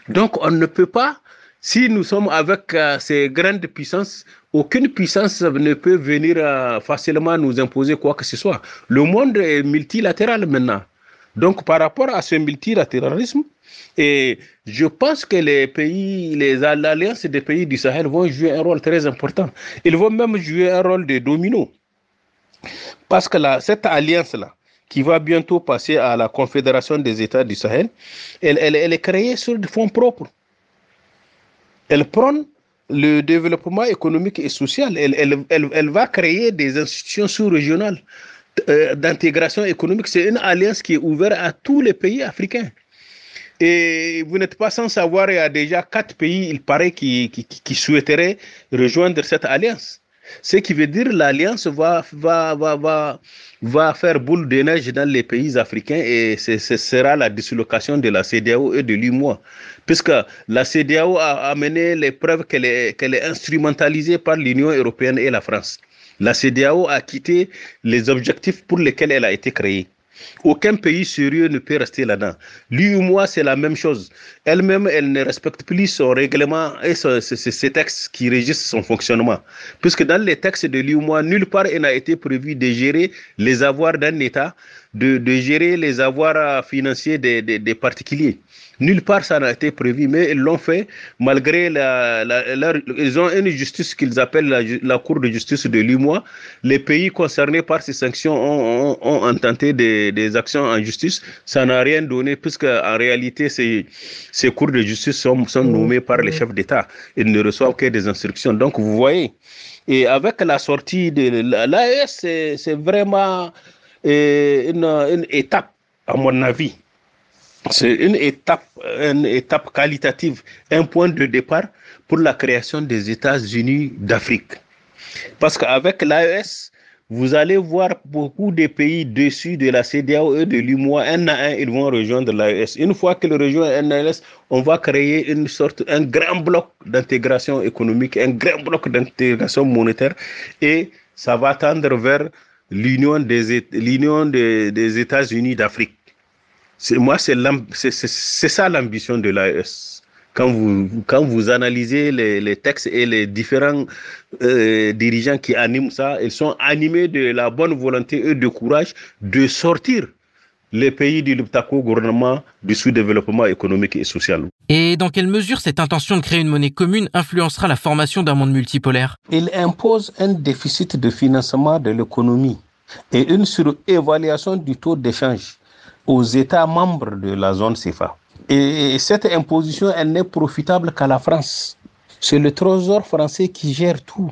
[SPEAKER 6] Donc, on ne peut pas, si nous sommes avec euh, ces grandes puissances, aucune puissance ne peut venir euh, facilement nous imposer quoi que ce soit. Le monde est multilatéral maintenant. Donc, par rapport à ce multilatéralisme, et je pense que les pays, les alliances des pays du Sahel vont jouer un rôle très important. Ils vont même jouer un rôle de domino. Parce que cette alliance-là, qui va bientôt passer à la Confédération des États du Sahel, elle, est créée sur des fonds propres. Elle prend le développement économique et social. Elle, elle va créer des institutions sous-régionales euh, d'intégration économique, c'est une alliance qui est ouverte à tous les pays africains. Et vous n'êtes pas sans savoir, il y a déjà quatre pays, il paraît, qui, souhaiteraient rejoindre cette alliance. Ce qui veut dire l'alliance va, va, va faire boule de neige dans les pays africains et ce, sera la dislocation de la CDAO et de l'UMOA. Puisque la CDAO a amené les preuves qu'elle est, qu'elle est instrumentalisée par l'Union européenne et la France. La CDAO a quitté les objectifs pour lesquels elle a été créée. Aucun pays sérieux ne peut rester là-dedans. L'UMOA, c'est la même chose. Elle-même, elle ne respecte plus son règlement et ses textes qui régissent son fonctionnement. Puisque dans les textes de l'UMOA, nulle part il n'a été prévu de gérer les avoirs d'un État, de, gérer les avoirs financiers des particuliers. Nulle part ça n'a été prévu, mais ils l'ont fait malgré la, la, ils ont une justice qu'ils appellent la, Cour de justice de l'UMOA. Les pays concernés par ces sanctions ont, ont, ont intenté des, des, actions en justice. Ça n'a rien donné puisque en réalité ces, ces cours de justice sont, sont nommés par les chefs d'État. Ils ne reçoivent que des instructions. Donc vous voyez, et avec la sortie de l'AES, c'est vraiment euh, une, une étape, à mon avis c'est une étape, une étape qualitative, un point de départ pour la création des États-Unis d'Afrique. Parce qu'avec l'AES, vous allez voir beaucoup de pays dessus de la CDAO et de l'UMOA, un à un, ils vont rejoindre l'AES. Une fois qu'ils rejoignent l'AES, on va créer une sorte, un grand bloc d'intégration économique, un grand bloc d'intégration monétaire et ça va tendre vers l'union des, États-Unis d'Afrique. C'est moi, c'est ça l'ambition de l'AES. Quand vous, quand vous analysez les, les textes et les différents euh, dirigeants qui animent ça, ils sont animés de la bonne volonté et de courage de sortir les pays du Luptako gouvernement du sous-développement économique et social.
[SPEAKER 2] Et dans quelle mesure cette intention de créer une monnaie commune influencera la formation d'un monde multipolaire?
[SPEAKER 6] Il impose un déficit de financement de l'économie et une surévaluation du taux d'échange aux États membres de la zone CFA. Et cette imposition, elle n'est profitable qu'à la France. C'est le trésor français qui gère tout.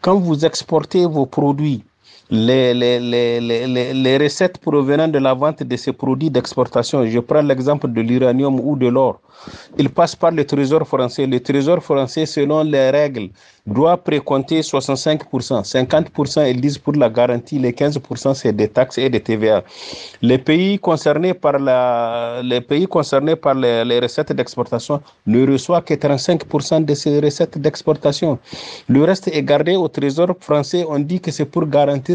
[SPEAKER 6] Quand vous exportez vos produits, les, les, les, les, recettes provenant de la vente de ces produits d'exportation, je prends l'exemple de l'uranium ou de l'or, ils passent par le trésor français. Le trésor français, selon les règles, doit précompter 65%. 50%, ils disent pour la garantie, les 15%, c'est des taxes et des TVA. Les pays concernés par, la, les, pays concernés par les, recettes d'exportation ne reçoivent que 35% de ces recettes d'exportation. Le reste est gardé au trésor français. On dit que c'est pour garantir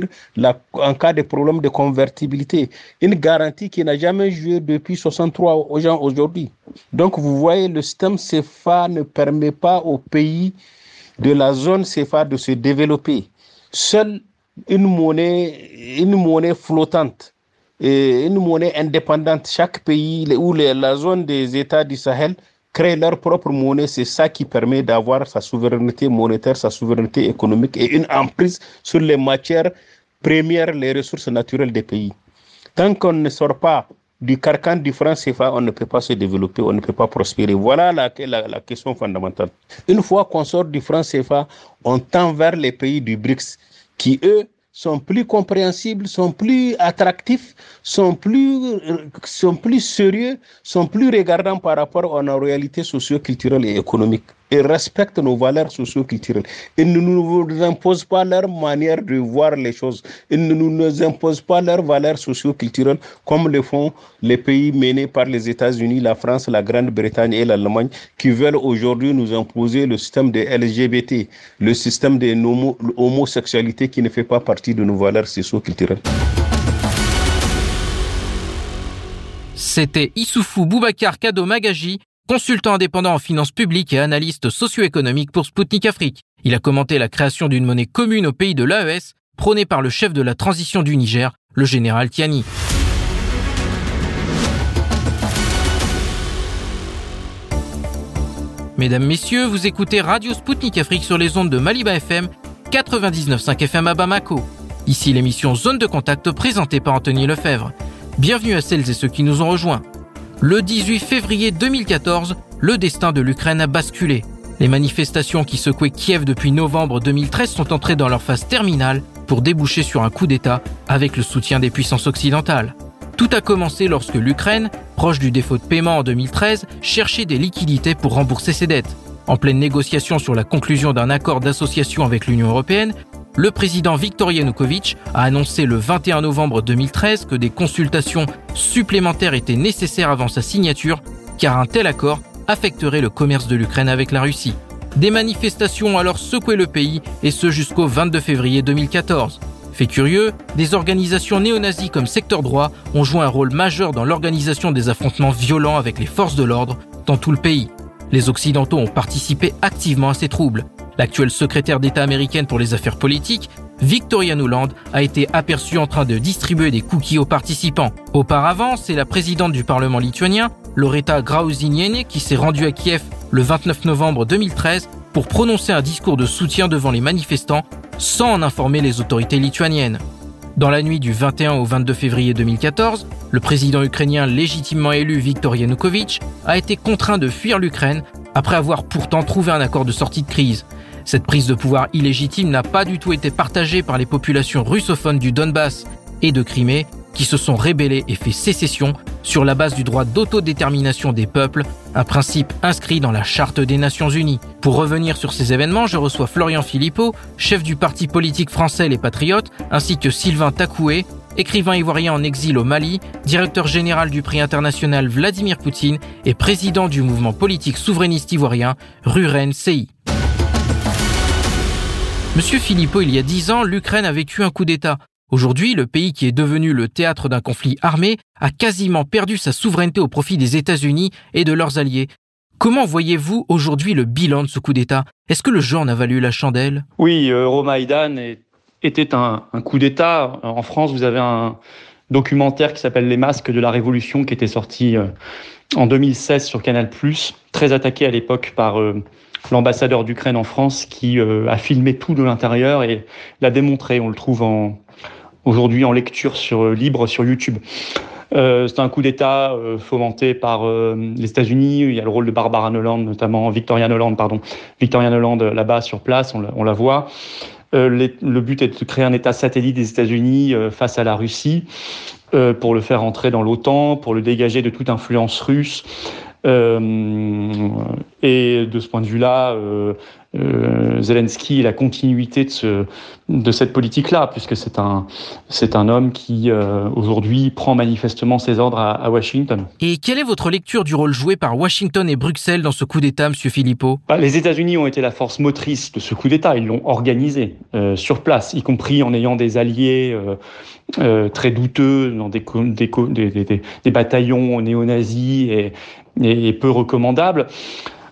[SPEAKER 6] en cas de problème de convertibilité. Une garantie qui n'a jamais joué depuis 63 aux gens aujourd'hui. Donc, vous voyez, le système CFA ne permet pas aux pays de la zone CFA de se développer. Seule une monnaie, une monnaie flottante une monnaie indépendante, chaque pays ou la zone des États du Sahel crée leur propre monnaie. C'est ça qui permet d'avoir sa souveraineté monétaire, sa souveraineté économique et une emprise sur les matières premières, les ressources naturelles des pays. Tant qu'on ne sort pas du carcan du franc CFA, on ne peut pas se développer, on ne peut pas prospérer. Voilà la, la, question fondamentale. Une fois qu'on sort du franc CFA, on tend vers les pays du BRICS qui, eux, sont plus compréhensibles, sont plus attractifs, sont plus, sont plus sérieux, sont plus regardants par rapport à nos réalités socio-culturelles et économiques et respectent nos valeurs socio-culturelles. Ils ne nous imposent pas leur manière de voir les choses. Ils ne nous imposent pas leurs valeurs socio-culturelles comme le font les pays menés par les États-Unis, la France, la Grande-Bretagne et l'Allemagne qui veulent aujourd'hui nous imposer le système de LGBT, le système de l'homosexualité qui ne fait pas partie de nos valeurs socio-culturelles.
[SPEAKER 2] C'était Issoufou Boubacar Kado Magaji, consultant indépendant en finances publiques et analyste socio-économique pour Sputnik Afrique. Il a commenté la création d'une monnaie commune au pays de l'AES, prônée par le chef de la transition du Niger, le général Tiani. Mesdames, Messieurs, vous écoutez Radio Sputnik Afrique sur les ondes de Maliba FM, 99.5 FM à Bamako. Ici l'émission Zone de contact présentée par Anthony Lefebvre. Bienvenue à celles et ceux qui nous ont rejoints. Le 18 février 2014, le destin de l'Ukraine a basculé. Les manifestations qui secouaient Kiev depuis novembre 2013 sont entrées dans leur phase terminale pour déboucher sur un coup d'État avec le soutien des puissances occidentales. Tout a commencé lorsque l'Ukraine, proche du défaut de paiement en 2013, cherchait des liquidités pour rembourser ses dettes. En pleine négociation sur la conclusion d'un accord d'association avec l'Union européenne, le président Viktor Yanukovych a annoncé le 21 novembre 2013 que des consultations supplémentaires étaient nécessaires avant sa signature, car un tel accord affecterait le commerce de l'Ukraine avec la Russie. Des manifestations ont alors secoué le pays, et ce jusqu'au 22 février 2014. Fait curieux, des organisations néo-nazies comme Secteur Droit ont joué un rôle majeur dans l'organisation des affrontements violents avec les forces de l'ordre dans tout le pays. Les Occidentaux ont participé activement à ces troubles. L'actuelle secrétaire d'État américaine pour les affaires politiques, Victoria Nuland, a été aperçue en train de distribuer des cookies aux participants. Auparavant, c'est la présidente du Parlement lituanien, Loreta Grausiniene, qui s'est rendue à Kiev le 29 novembre 2013 pour prononcer un discours de soutien devant les manifestants sans en informer les autorités lituaniennes. Dans la nuit du 21 au 22 février 2014, le président ukrainien légitimement élu Viktor Yanukovych a été contraint de fuir l'Ukraine après avoir pourtant trouvé un accord de sortie de crise. Cette prise de pouvoir illégitime n'a pas du tout été partagée par les populations russophones du Donbass et de Crimée qui se sont rébellées et fait sécession sur la base du droit d'autodétermination des peuples, un principe inscrit dans la Charte des Nations Unies. Pour revenir sur ces événements, je reçois Florian Philippot, chef du parti politique français Les Patriotes, ainsi que Sylvain Takoué, écrivain ivoirien en exil au Mali, directeur général du prix international Vladimir Poutine et président du mouvement politique souverainiste ivoirien Ruren CI. Monsieur Philippot, il y a dix ans, l'Ukraine a vécu un coup d'État. Aujourd'hui, le pays qui est devenu le théâtre d'un conflit armé a quasiment perdu sa souveraineté au profit des États-Unis et de leurs alliés. Comment voyez-vous aujourd'hui le bilan de ce coup d'État? Est-ce que le jeu en a valu la chandelle?
[SPEAKER 7] Oui, euh, Euromaïdan était un, coup d'État. En France, vous avez un documentaire qui s'appelle Les masques de la Révolution qui était sorti euh, en 2016 sur Canal+, très attaqué à l'époque par... L'ambassadeur d'Ukraine en France qui euh, a filmé tout de l'intérieur et l'a démontré. On le trouve aujourd'hui en lecture sur, euh, libre sur YouTube. Euh, c'est un coup d'État fomenté par les États-Unis. Il y a le rôle de Barbara Noland, notamment Victoria Noland, pardon, Victoria Noland là-bas sur place, on, la voit. Le but est de créer un État satellite des États-Unis face à la Russie pour le faire entrer dans l'OTAN, pour le dégager de toute influence russe. Euh, et de ce point de vue-là, euh, euh, Zelensky est la continuité de, ce, de cette politique-là, puisque c'est un, c'est un homme qui aujourd'hui prend manifestement ses ordres à, à, Washington.
[SPEAKER 2] Et quelle est votre lecture du rôle joué par Washington et Bruxelles dans ce coup d'État, Monsieur Philippot?
[SPEAKER 7] Bah, Les États-Unis ont été la force motrice de ce coup d'État. Ils l'ont organisé euh, sur place, y compris en ayant des alliés euh, euh, très douteux dans des, des, des, des, des bataillons néo-nazis et, et, peu recommandable.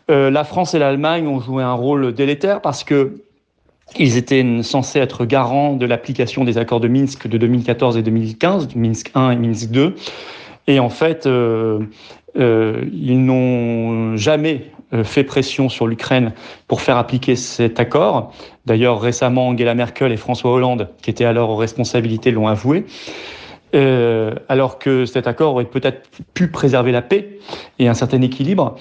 [SPEAKER 7] Euh, la France et l'Allemagne ont joué un rôle délétère parce que ils étaient censés être garants de l'application des accords de Minsk de 2014 et 2015, Minsk 1 et Minsk 2. Et en fait, euh, euh, ils n'ont jamais fait pression sur l'Ukraine pour faire appliquer cet accord. D'ailleurs, récemment, Angela Merkel et François Hollande, qui étaient alors aux responsabilités, l'ont avoué. Alors que cet accord aurait peut-être pu préserver la paix et un certain équilibre.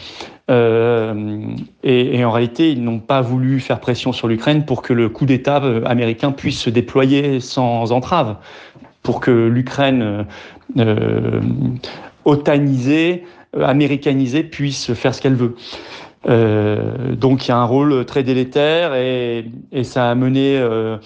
[SPEAKER 7] Euh, et, en réalité, ils n'ont pas voulu faire pression sur l'Ukraine pour que le coup d'État euh, américain puisse se déployer sans entrave, pour que l'Ukraine euh, otanisée, américanisée, puisse faire ce qu'elle veut. Euh, donc il y a un rôle très délétère et, ça a mené euh,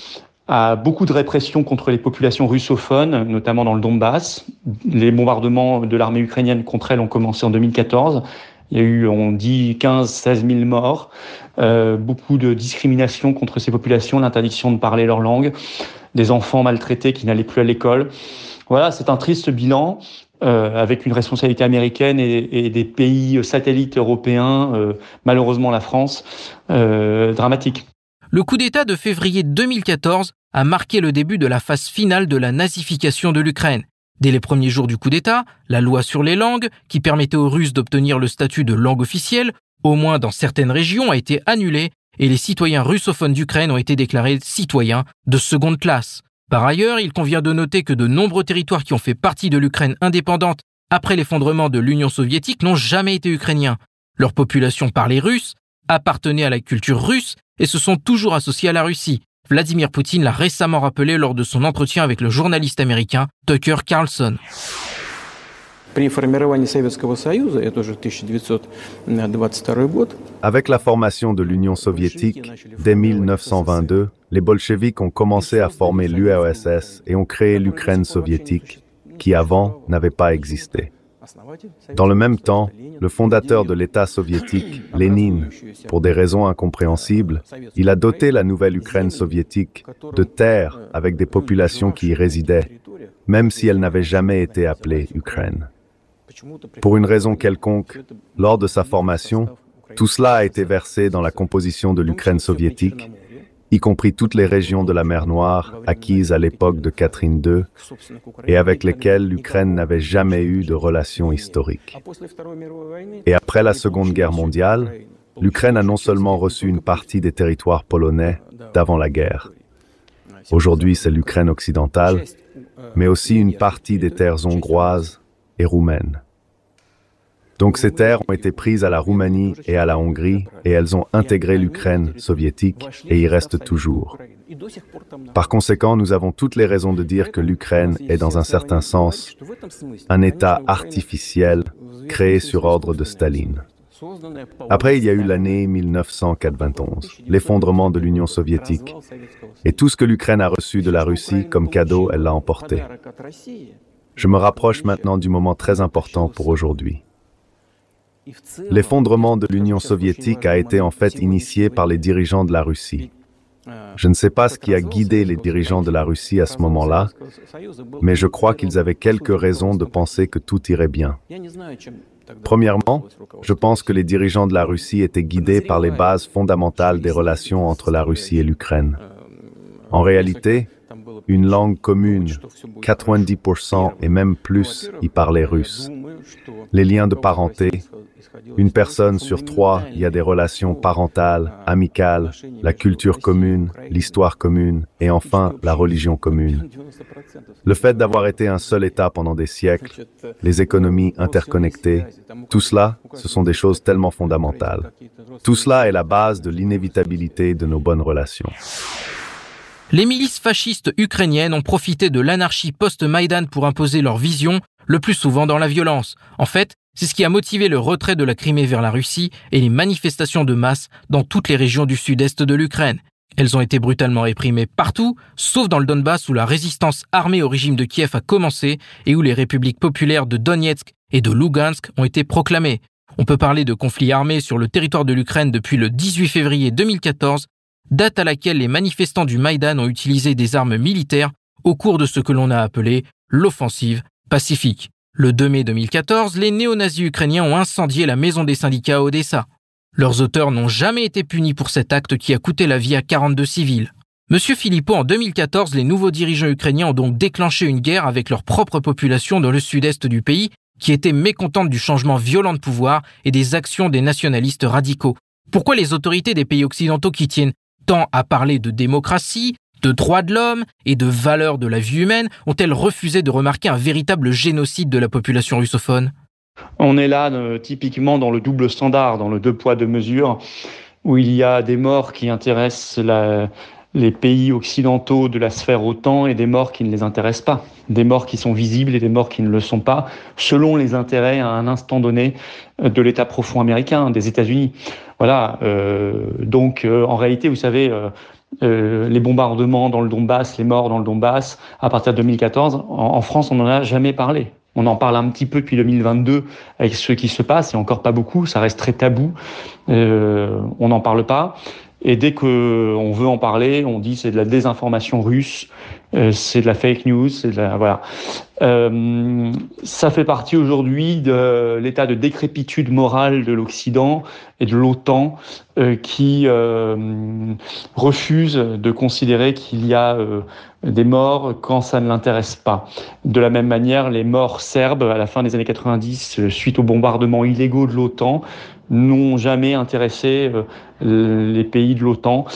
[SPEAKER 7] à beaucoup de répression contre les populations russophones, notamment dans le Donbass. Les bombardements de l'armée ukrainienne contre elles ont commencé en 2014. Il y a eu, on dit, 15-16 000 morts, euh, beaucoup de discrimination contre ces populations, l'interdiction de parler leur langue, des enfants maltraités qui n'allaient plus à l'école. Voilà, c'est un triste bilan euh, avec une responsabilité américaine et, des pays satellites européens, euh, malheureusement la France, dramatique.
[SPEAKER 2] Le coup d'État de février 2014 a marqué le début de la phase finale de la nazification de l'Ukraine. Dès les premiers jours du coup d'État, la loi sur les langues, qui permettait aux Russes d'obtenir le statut de langue officielle, au moins dans certaines régions, a été annulée et les citoyens russophones d'Ukraine ont été déclarés citoyens de seconde classe. Par ailleurs, il convient de noter que de nombreux territoires qui ont fait partie de l'Ukraine indépendante après l'effondrement de l'Union soviétique n'ont jamais été ukrainiens. Leur population parlait russe, appartenaient à la culture russe et se sont toujours associés à la Russie. Vladimir Poutine l'a récemment rappelé lors de son entretien avec le journaliste américain Tucker Carlson.
[SPEAKER 4] Avec la formation de l'Union soviétique, dès 1922, les bolcheviks ont commencé à former l'URSS et ont créé l'Ukraine soviétique, qui avant n'avait pas existé. Dans le même temps, le fondateur de l'État soviétique, Lénine, pour des raisons incompréhensibles, il a doté la nouvelle Ukraine soviétique de terres avec des populations qui y résidaient, même si elles n'avaient jamais été appelées Ukraine. Pour une raison quelconque, lors de sa formation, tout cela a été versé dans la composition de l'Ukraine soviétique, y compris toutes les régions de la mer Noire acquises à l'époque de Catherine II et avec lesquelles l'Ukraine n'avait jamais eu de relations historiques. Et après la Seconde Guerre mondiale, l'Ukraine a non seulement reçu une partie des territoires polonais d'avant la guerre, aujourd'hui c'est l'Ukraine occidentale, mais aussi une partie des terres hongroises et roumaines. Donc ces terres ont été prises à la Roumanie et à la Hongrie et elles ont intégré l'Ukraine soviétique et y restent toujours. Par conséquent, nous avons toutes les raisons de dire que l'Ukraine est dans un certain sens un État artificiel créé sur ordre de Staline. Après, il y a eu l'année 1991, l'effondrement de l'Union soviétique, et tout ce que l'Ukraine a reçu de la Russie comme cadeau, elle l'a emporté. Je me rapproche maintenant du moment très important pour aujourd'hui. L'effondrement de l'Union soviétique a été en fait initié par les dirigeants de la Russie. Je ne sais pas ce qui a guidé les dirigeants de la Russie à ce moment-là, mais je crois qu'ils avaient quelques raisons de penser que tout irait bien. Premièrement, je pense que les dirigeants de la Russie étaient guidés par les bases fondamentales des relations entre la Russie et l'Ukraine. En réalité, une langue commune, 90% et même plus y parlaient russe. Les liens de parenté, une personne sur trois y a des relations parentales, amicales, la culture commune, l'histoire commune et enfin la religion commune. Le fait d'avoir été un seul État pendant des siècles, les économies interconnectées, tout cela, ce sont des choses tellement fondamentales. Tout cela est la base de l'inévitabilité de nos bonnes relations.
[SPEAKER 2] Les milices fascistes ukrainiennes ont profité de l'anarchie post-Maïdan pour imposer leur vision, le plus souvent dans la violence. En fait, c'est ce qui a motivé le retrait de la Crimée vers la Russie et les manifestations de masse dans toutes les régions du sud-est de l'Ukraine. Elles ont été brutalement réprimées partout, sauf dans le Donbass où la résistance armée au régime de Kiev a commencé et où les républiques populaires de Donetsk et de Lugansk ont été proclamées. On peut parler de conflits armés sur le territoire de l'Ukraine depuis le 18 février 2014, date à laquelle les manifestants du Maïdan ont utilisé des armes militaires au cours de ce que l'on a appelé l'offensive pacifique. Le 2 mai 2014, les néo-nazis ukrainiens ont incendié la maison des syndicats à Odessa. Leurs auteurs n'ont jamais été punis pour cet acte qui a coûté la vie à 42 civils. Monsieur Philippot, en 2014, les nouveaux dirigeants ukrainiens ont donc déclenché une guerre avec leur propre population dans le sud-est du pays, qui était mécontente du changement violent de pouvoir et des actions des nationalistes radicaux. Pourquoi les autorités des pays occidentaux qui tiennent tant à parler de démocratie, de droits de l'homme et de valeurs de la vie humaine ont-elles refusé de remarquer un véritable génocide de la population russophone?
[SPEAKER 7] On est là euh, typiquement dans le double standard, dans le deux poids deux mesures, où il y a des morts qui intéressent les pays occidentaux de la sphère OTAN et des morts qui ne les intéressent pas. Des morts qui sont visibles et des morts qui ne le sont pas, selon les intérêts à un instant donné euh, de l'État profond américain, des États-Unis. Voilà. Euh, donc, en réalité, vous savez, euh, les bombardements dans le Donbass, les morts dans le Donbass, à partir de 2014, en, France, on n'en a jamais parlé. On en parle un petit peu depuis 2022 avec ce qui se passe, et encore pas beaucoup, ça reste très tabou. Euh, on n'en parle pas. Et dès qu'on veut en parler, on dit c'est de la désinformation russe, euh, c'est de la fake news, c'est de la voilà. Euh, ça fait partie aujourd'hui de l'état de décrépitude morale de l'Occident et de l'OTAN euh, qui euh, refuse de considérer qu'il y a euh, des morts quand ça ne l'intéresse pas. De la même manière, les morts serbes à la fin des années 90 suite aux bombardements illégaux de l'OTAN n'ont jamais intéressé euh, les pays de l'OTAN.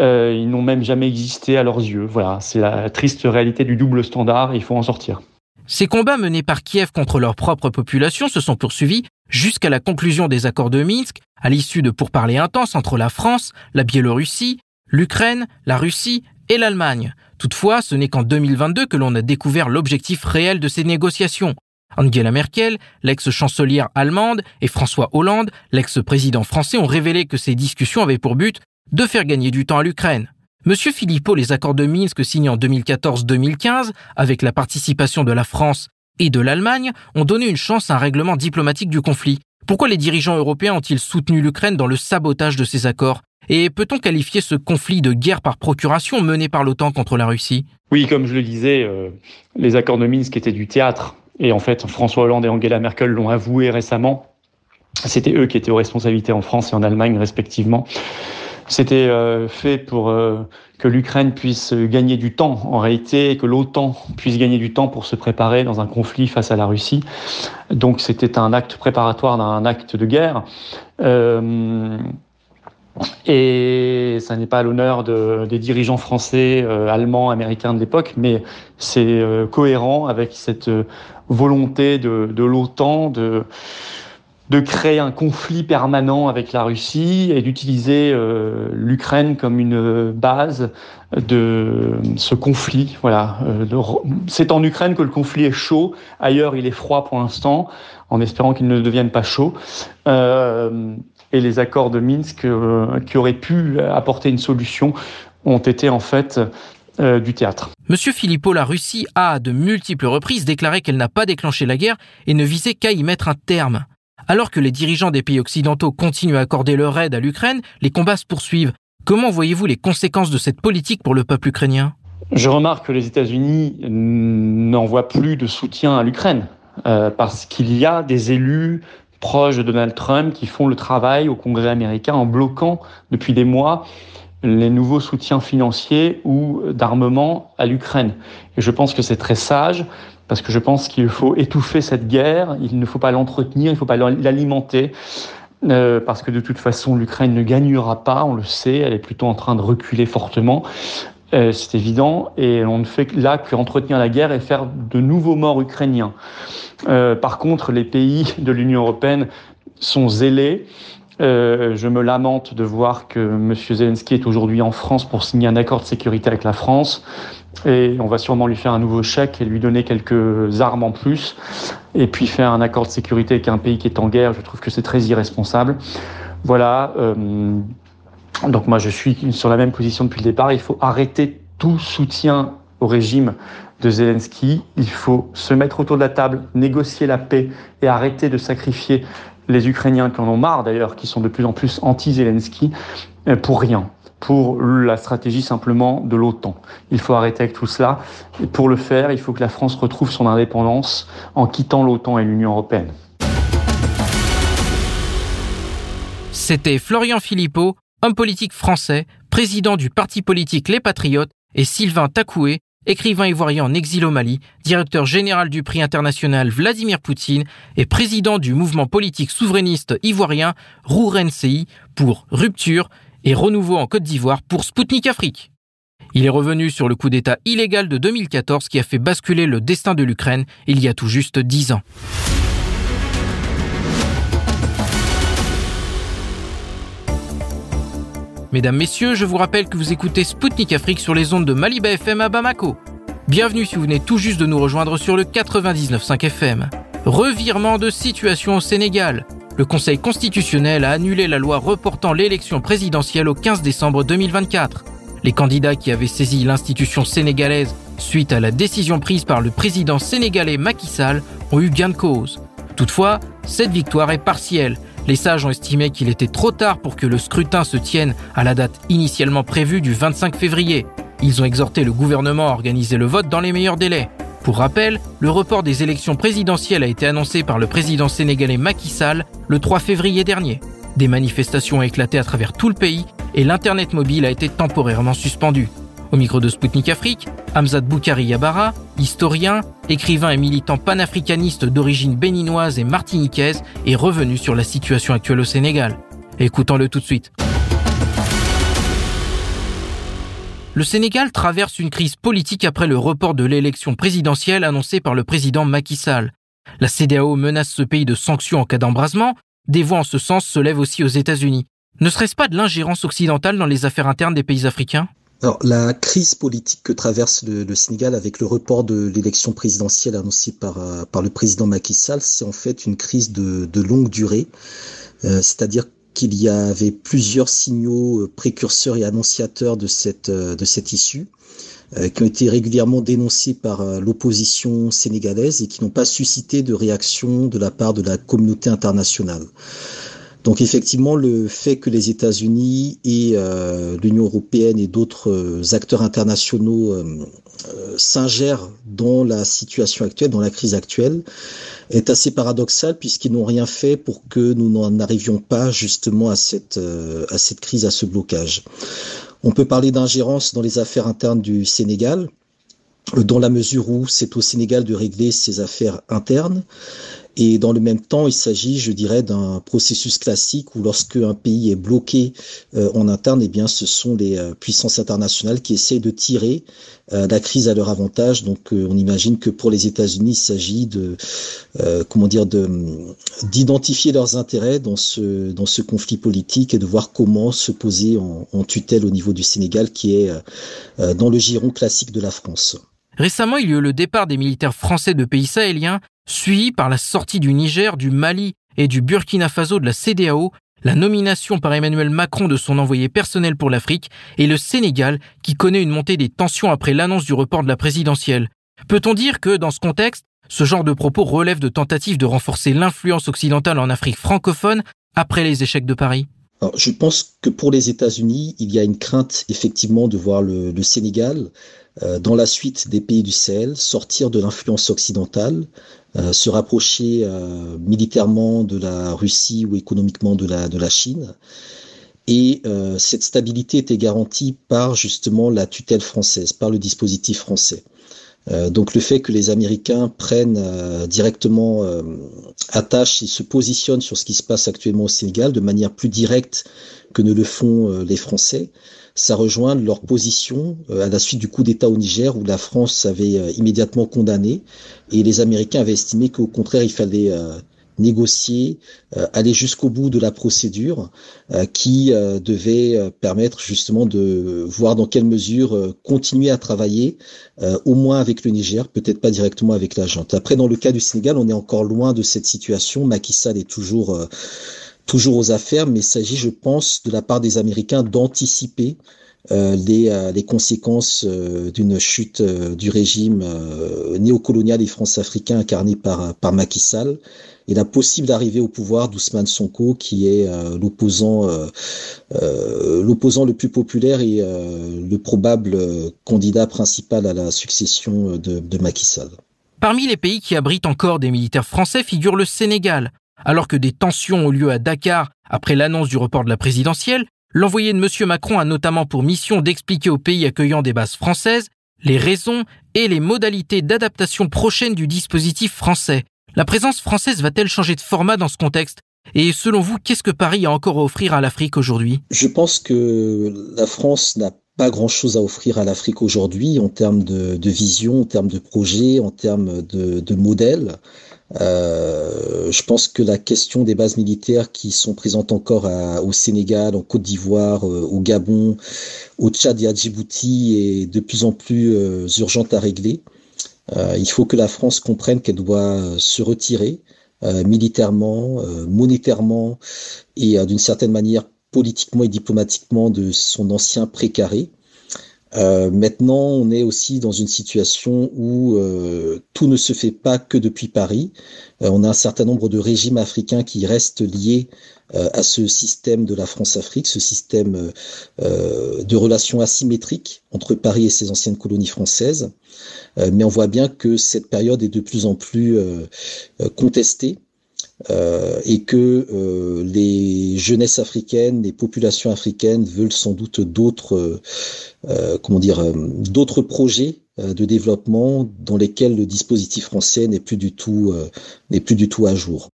[SPEAKER 7] Euh, ils n'ont même jamais existé à leurs yeux. Voilà, c'est la triste réalité du double standard, il faut en sortir.
[SPEAKER 2] Ces combats menés par Kiev contre leur propre population se sont poursuivis jusqu'à la conclusion des accords de Minsk, à l'issue de pourparlers intenses entre la France, la Biélorussie, l'Ukraine, la Russie et l'Allemagne. Toutefois, ce n'est qu'en 2022 que l'on a découvert l'objectif réel de ces négociations. Angela Merkel, l'ex-chancelière allemande, et François Hollande, l'ex-président français, ont révélé que ces discussions avaient pour but de faire gagner du temps à l'Ukraine. Monsieur Philippot, les accords de Minsk signés en 2014-2015, avec la participation de la France et de l'Allemagne, ont donné une chance à un règlement diplomatique du conflit. Pourquoi les dirigeants européens ont-ils soutenu l'Ukraine dans le sabotage de ces accords? Et peut-on qualifier ce conflit de guerre par procuration mené par l'OTAN contre la Russie?
[SPEAKER 7] Oui, comme je le disais, euh, les accords de Minsk étaient du théâtre. Et en fait, François Hollande et Angela Merkel l'ont avoué récemment. C'était eux qui étaient aux responsabilités en France et en Allemagne respectivement. C'était euh, fait pour euh, que l'Ukraine puisse gagner du temps en réalité et que l'OTAN puisse gagner du temps pour se préparer dans un conflit face à la Russie. Donc c'était un acte préparatoire d'un acte de guerre. Euh, et ça n'est pas à l'honneur de, des dirigeants français, allemands, américains de l'époque, mais c'est cohérent avec cette volonté de, l'OTAN de de créer un conflit permanent avec la Russie et d'utiliser euh, l'Ukraine comme une base de ce conflit. Voilà, euh, c'est en Ukraine que le conflit est chaud. Ailleurs, il est froid pour l'instant, en espérant qu'il ne devienne pas chaud. Euh, et les accords de Minsk, qui auraient pu apporter une solution, ont été en fait du théâtre.
[SPEAKER 2] Monsieur Philippot, la Russie a à de multiples reprises déclaré qu'elle n'a pas déclenché la guerre et ne visait qu'à y mettre un terme. Alors que les dirigeants des pays occidentaux continuent à accorder leur aide à l'Ukraine, les combats se poursuivent. Comment voyez-vous les conséquences de cette politique pour le peuple ukrainien?
[SPEAKER 7] Je remarque que les États-Unis n'envoient plus de soutien à l'Ukraine euh, parce qu'il y a des élus proches de Donald Trump qui font le travail au Congrès américain en bloquant depuis des mois les nouveaux soutiens financiers ou d'armement à l'Ukraine. Et je pense que c'est très sage parce que je pense qu'il faut étouffer cette guerre, il ne faut pas l'entretenir, il ne faut pas l'alimenter, euh, parce que de toute façon l'Ukraine ne gagnera pas, on le sait, elle est plutôt en train de reculer fortement. Euh, c'est évident, et on ne fait là qu'entretenir la guerre et faire de nouveaux morts ukrainiens. Euh, par contre, les pays de l'Union européenne sont zélés. Euh, je me lamente de voir que M. Zelensky est aujourd'hui en France pour signer un accord de sécurité avec la France. Et on va sûrement lui faire un nouveau chèque et lui donner quelques armes en plus. Et puis faire un accord de sécurité avec un pays qui est en guerre, je trouve que c'est très irresponsable. Voilà. Euh, donc moi, je suis sur la même position depuis le départ. Il faut arrêter tout soutien au régime de Zelensky. Il faut se mettre autour de la table, négocier la paix et arrêter de sacrifier les Ukrainiens qui en ont marre d'ailleurs, qui sont de plus en plus anti-Zelensky, euh, pour rien pour la stratégie simplement de l'OTAN. Il faut arrêter avec tout cela. Et pour le faire, il faut que la France retrouve son indépendance en quittant l'OTAN et l'Union européenne.
[SPEAKER 2] C'était Florian Philippot, homme politique français, président du parti politique Les Patriotes, et Sylvain Takoué, écrivain ivoirien en exil au Mali, directeur général du prix international Vladimir Poutine et président du mouvement politique souverainiste ivoirien RURNCI pour Rupture et renouveau en Côte d'Ivoire pour Spoutnik Afrique. Il est revenu sur le coup d'État illégal de 2014 qui a fait basculer le destin de l'Ukraine il y a tout juste dix ans. Mesdames, Messieurs, je vous rappelle que vous écoutez Spoutnik Afrique sur les ondes de Maliba FM à Bamako. Bienvenue si vous venez tout juste de nous rejoindre sur le 99.5 FM. Revirement de situation au Sénégal le Conseil constitutionnel a annulé la loi reportant l'élection présidentielle au 15 décembre 2024. Les candidats qui avaient saisi l'institution sénégalaise suite à la décision prise par le président sénégalais Macky Sall ont eu gain de cause. Toutefois, cette victoire est partielle. Les sages ont estimé qu'il était trop tard pour que le scrutin se tienne à la date initialement prévue du 25 février. Ils ont exhorté le gouvernement à organiser le vote dans les meilleurs délais. Pour rappel, le report des élections présidentielles a été annoncé par le président sénégalais Macky Sall le 3 février dernier. Des manifestations ont éclaté à travers tout le pays et l'Internet mobile a été temporairement suspendu. Au micro de Spoutnik Afrique, Hamzat Boukari Yabara, historien, écrivain et militant panafricaniste d'origine béninoise et martiniquaise, est revenu sur la situation actuelle au Sénégal. Écoutons-le tout de suite. Le Sénégal traverse une crise politique après le report de l'élection présidentielle annoncée par le président Macky Sall. La CDAO menace ce pays de sanctions en cas d'embrasement. Des voix en ce sens se lèvent aussi aux États-Unis. Ne serait-ce pas de l'ingérence occidentale dans les affaires internes des pays africains?
[SPEAKER 8] Alors, la crise politique que traverse le, Sénégal avec le report de l'élection présidentielle annoncée par, euh, par le président Macky Sall, c'est en fait une crise de, de longue durée. Euh, c'est-à-dire qu'il y avait plusieurs signaux euh, précurseurs et annonciateurs de cette, de cette issue qui ont été régulièrement dénoncés par l'opposition sénégalaise et qui n'ont pas suscité de réaction de la part de la communauté internationale. Donc effectivement, le fait que les États-Unis et euh, l'Union européenne et d'autres euh, acteurs internationaux euh, s'ingèrent dans la situation actuelle, dans la crise actuelle, est assez paradoxal puisqu'ils n'ont rien fait pour que nous n'en arrivions pas justement à cette, à cette crise, à ce blocage. On peut parler d'ingérence dans les affaires internes du Sénégal, dans la mesure où c'est au Sénégal de régler ses affaires internes. Et dans le même temps, il s'agit, je dirais, d'un processus classique où lorsque un pays est bloqué euh, en interne, eh bien, ce sont les euh, puissances internationales qui essaient de tirer euh, la crise à leur avantage. Donc, on imagine que pour les États-Unis, il s'agit de, comment dire, de d'identifier leurs intérêts dans ce dans ce conflit politique et de voir comment se poser en, en tutelle au niveau du Sénégal, qui est dans le giron classique de la France.
[SPEAKER 2] Récemment, il y a eu le départ des militaires français de pays sahéliens suivi par la sortie du Niger, du Mali et du Burkina Faso de la CDAO, la nomination par Emmanuel Macron de son envoyé personnel pour l'Afrique et le Sénégal qui connaît une montée des tensions après l'annonce du report de la présidentielle. Peut-on dire que, dans ce contexte, ce genre de propos relève de tentatives de renforcer l'influence occidentale en Afrique francophone après les échecs de Paris?
[SPEAKER 8] Je pense que pour les États-Unis, il y a une crainte effectivement de voir le, Sénégal dans la suite des pays du Sahel sortir de l'influence occidentale, euh, se rapprocher euh, militairement de la Russie ou économiquement de la, Chine. Et euh, cette stabilité était garantie par justement la tutelle française, par le dispositif français. Donc le fait que les Américains prennent directement attache et se positionnent sur ce qui se passe actuellement au Sénégal de manière plus directe que ne le font les Français, ça rejoint leur position euh, à la suite du coup d'État au Niger où la France avait euh, immédiatement condamné et les Américains avaient estimé qu'au contraire il fallait euh, négocier, aller jusqu'au bout de la procédure qui devait permettre justement de voir dans quelle mesure continuer à travailler, au moins avec le Niger, peut-être pas directement avec la junte. Après, dans le cas du Sénégal, on est encore loin de cette situation. Macky Sall est toujours toujours aux affaires, mais il s'agit, je pense, de la part des Américains d'anticiper euh, les, euh, les, conséquences euh, d'une chute du régime néocolonial et france-africain incarné par, par Macky Sall et la possible arrivée au pouvoir d'Ousmane Sonko, qui est l'opposant l'opposant le plus populaire et le probable candidat principal à la succession de, de Macky Sall.
[SPEAKER 2] Parmi les pays qui abritent encore des militaires français figure le Sénégal, alors que des tensions ont lieu à Dakar après l'annonce du report de la présidentielle, l'envoyé de M. Macron a notamment pour mission d'expliquer aux pays accueillant des bases françaises les raisons et les modalités d'adaptation prochaine du dispositif français. La présence française va-t-elle changer de format dans ce contexte? Et selon vous, qu'est-ce que Paris a encore à offrir à l'Afrique aujourd'hui?
[SPEAKER 8] Je pense que la France n'a pas grand-chose à offrir à l'Afrique aujourd'hui en termes de, vision, en termes de projet, en termes de, de modèle. Euh, je pense que la question des bases militaires qui sont présentes encore au Sénégal, en Côte d'Ivoire, euh, au Gabon, au Tchad et à Djibouti est de plus en plus euh, urgente à régler. Il faut que la France comprenne qu'elle doit se retirer militairement, monétairement et d'une certaine manière politiquement et diplomatiquement de son ancien précaré. Euh, maintenant, on est aussi dans une situation où euh, tout ne se fait pas que depuis Paris. Euh, on a un certain nombre de régimes africains qui restent liés à ce système de la France-Afrique, ce système de relations asymétriques entre Paris et ses anciennes colonies françaises. mais on voit bien que cette période est de plus en plus contestée euh, et que euh, les jeunesses africaines, les populations africaines veulent sans doute d'autres, euh, projets de développement dans lesquels le dispositif français n'est plus du tout, à jour.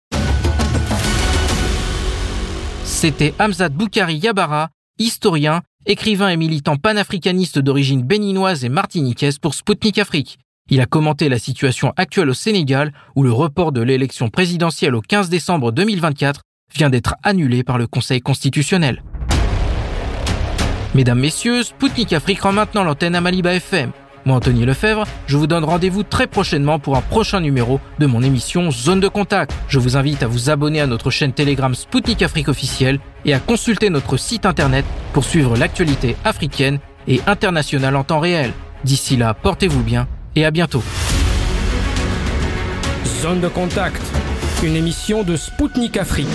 [SPEAKER 2] C'était Hamzat Boukari Yabara, historien, écrivain et militant panafricaniste d'origine béninoise et martiniquaise pour Sputnik Afrique. Il a commenté la situation actuelle au Sénégal où le report de l'élection présidentielle au 15 décembre 2024 vient d'être annulé par le Conseil constitutionnel. Mesdames, Messieurs, Spoutnik Afrique rend maintenant l'antenne à Maliba FM. Moi, Anthony Lefebvre, je vous donne rendez-vous très prochainement pour un prochain numéro de mon émission Zone de Contact. Je vous invite à vous abonner à notre chaîne Telegram Spoutnik Afrique officielle et à consulter notre site internet pour suivre l'actualité africaine et internationale en temps réel. D'ici là, portez-vous bien et à bientôt.
[SPEAKER 1] Zone de Contact, une émission de Spoutnik Afrique.